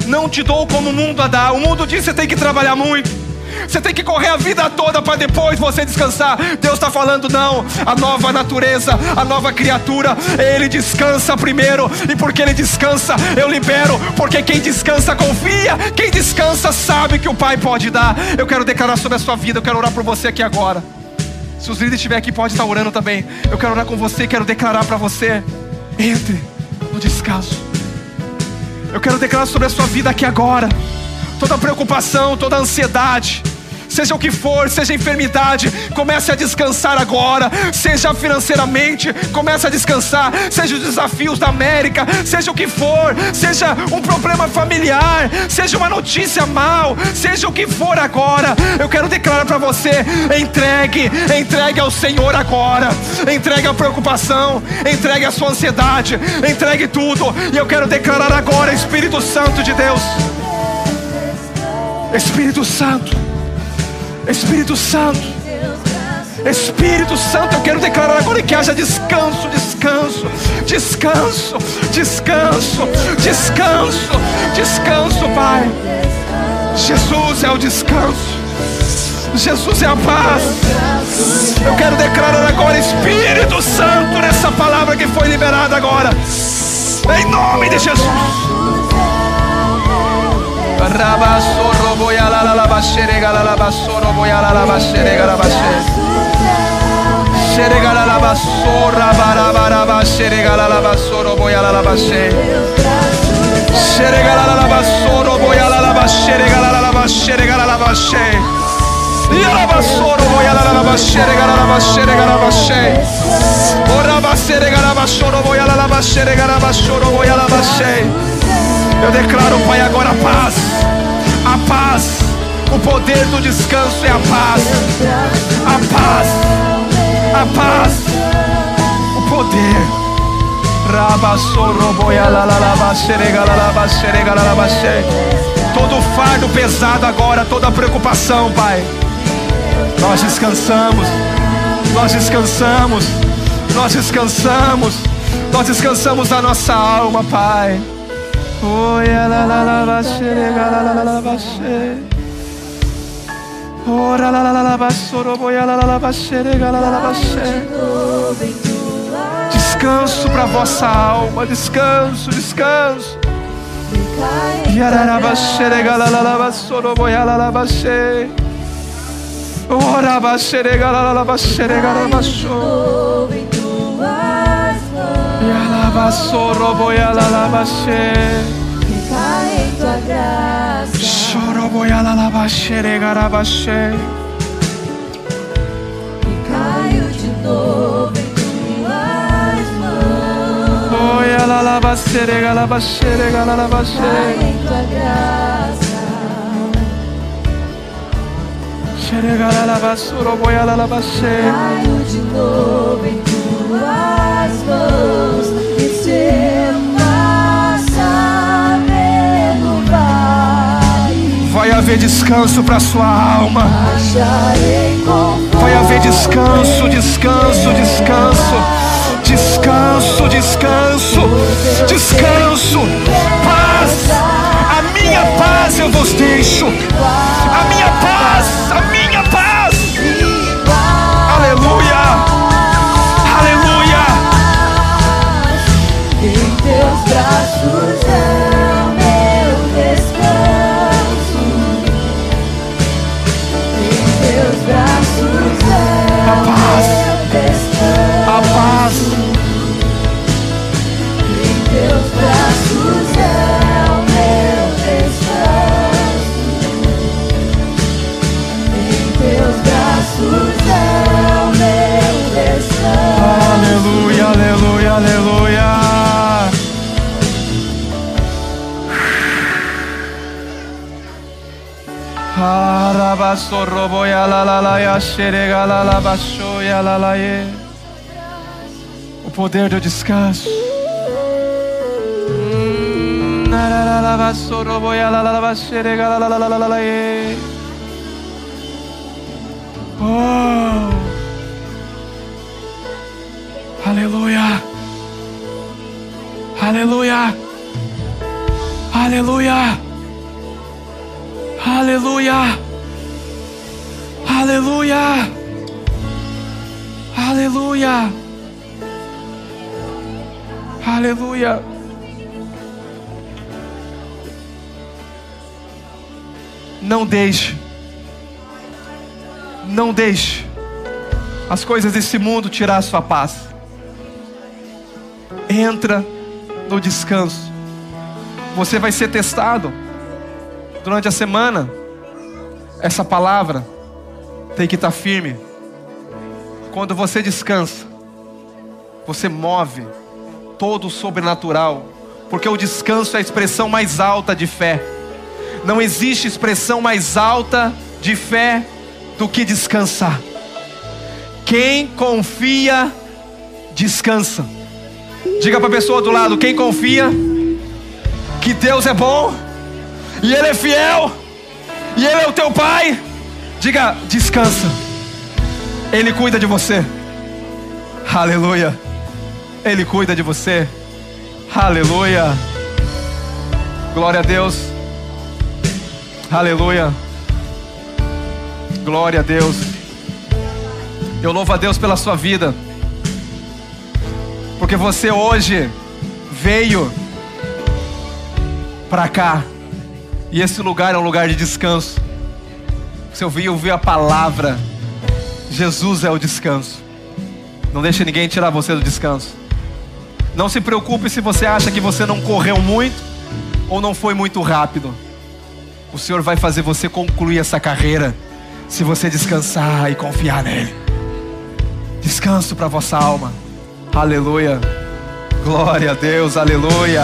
[SPEAKER 1] Não te dou como o mundo a dar. O mundo diz que você tem que trabalhar muito. Você tem que correr a vida toda para depois você descansar. Deus está falando, não. A nova natureza, a nova criatura, ele descansa primeiro. E porque ele descansa, eu libero. Porque quem descansa confia. Quem descansa sabe que o Pai pode dar. Eu quero declarar sobre a sua vida. Eu quero orar por você aqui agora. Se os líderes estiverem aqui, pode estar orando também. Eu quero orar com você. Quero declarar para você. Entre no descanso. Eu quero declarar sobre a sua vida aqui agora. Toda preocupação, toda ansiedade, seja o que for, seja enfermidade, comece a descansar agora. Seja financeiramente, comece a descansar. Seja os desafios da América, seja o que for, seja um problema familiar, seja uma notícia mal, seja o que for agora. Eu quero declarar para você: entregue, entregue ao Senhor agora. Entregue a preocupação, entregue a sua ansiedade, entregue tudo. E eu quero declarar agora, Espírito Santo de Deus. Espírito Santo, Espírito Santo, Espírito Santo, eu quero declarar agora que haja descanso, descanso, descanso, descanso, descanso, descanso, Pai. Jesus é o descanso. Jesus é a paz. Eu quero declarar agora, Espírito Santo, nessa palavra que foi liberada agora. Em nome de Jesus. Eu declaro, Pai, agora paz. O poder do descanso é a paz. A paz. A paz. O poder. Todo fardo pesado agora, toda preocupação, Pai. Nós descansamos. Nós descansamos. Nós descansamos. Nós descansamos da nossa alma, Pai. Oi, Ora la la la la basoro boia la la la baxerega la la la. Descanso para vossa alma, descanso, descanso. Yarara baxerega la la la basoro boia la la baxe. Ora baxerega la la la baxerega la baxo. Yala basoro boia la la baxe.
[SPEAKER 2] Cai em tua graça. E caio de novo em tuas mãos.
[SPEAKER 1] Boia la la baxerega la baxerega la la
[SPEAKER 2] Cai
[SPEAKER 1] baxe.
[SPEAKER 2] em tua graça.
[SPEAKER 1] Boia la la baxe.
[SPEAKER 2] Caio de novo em tuas mãos. E
[SPEAKER 1] Vai haver descanso para sua alma. Vai haver descanso, descanso, descanso. Descanso, descanso, descanso. Paz. A minha paz eu vos deixo. A minha paz, a minha
[SPEAKER 2] O
[SPEAKER 1] poder do descanso. Hum. Oh. Aleluia. Aleluia. Aleluia. Aleluia. Aleluia. Aleluia. Aleluia. Não deixe. Não deixe as coisas desse mundo tirar a sua paz entra no descanso. Você vai ser testado durante a semana. Essa palavra tem que estar firme. Quando você descansa, você move todo o sobrenatural, porque o descanso é a expressão mais alta de fé. Não existe expressão mais alta de fé do que descansar. Quem confia, descansa. Diga para a pessoa do lado: quem confia que Deus é bom e Ele é fiel e Ele é o teu Pai, diga: descansa. Ele cuida de você. Aleluia. Ele cuida de você. Aleluia. Glória a Deus. Aleluia. Glória a Deus. Eu louvo a Deus pela sua vida. Porque você hoje veio para cá. E esse lugar é um lugar de descanso. Você ouviu ouvir a palavra. Jesus é o descanso. Não deixe ninguém tirar você do descanso. Não se preocupe se você acha que você não correu muito ou não foi muito rápido. O Senhor vai fazer você concluir essa carreira se você descansar e confiar nele. Descanso para vossa alma. Aleluia. Glória a Deus, aleluia.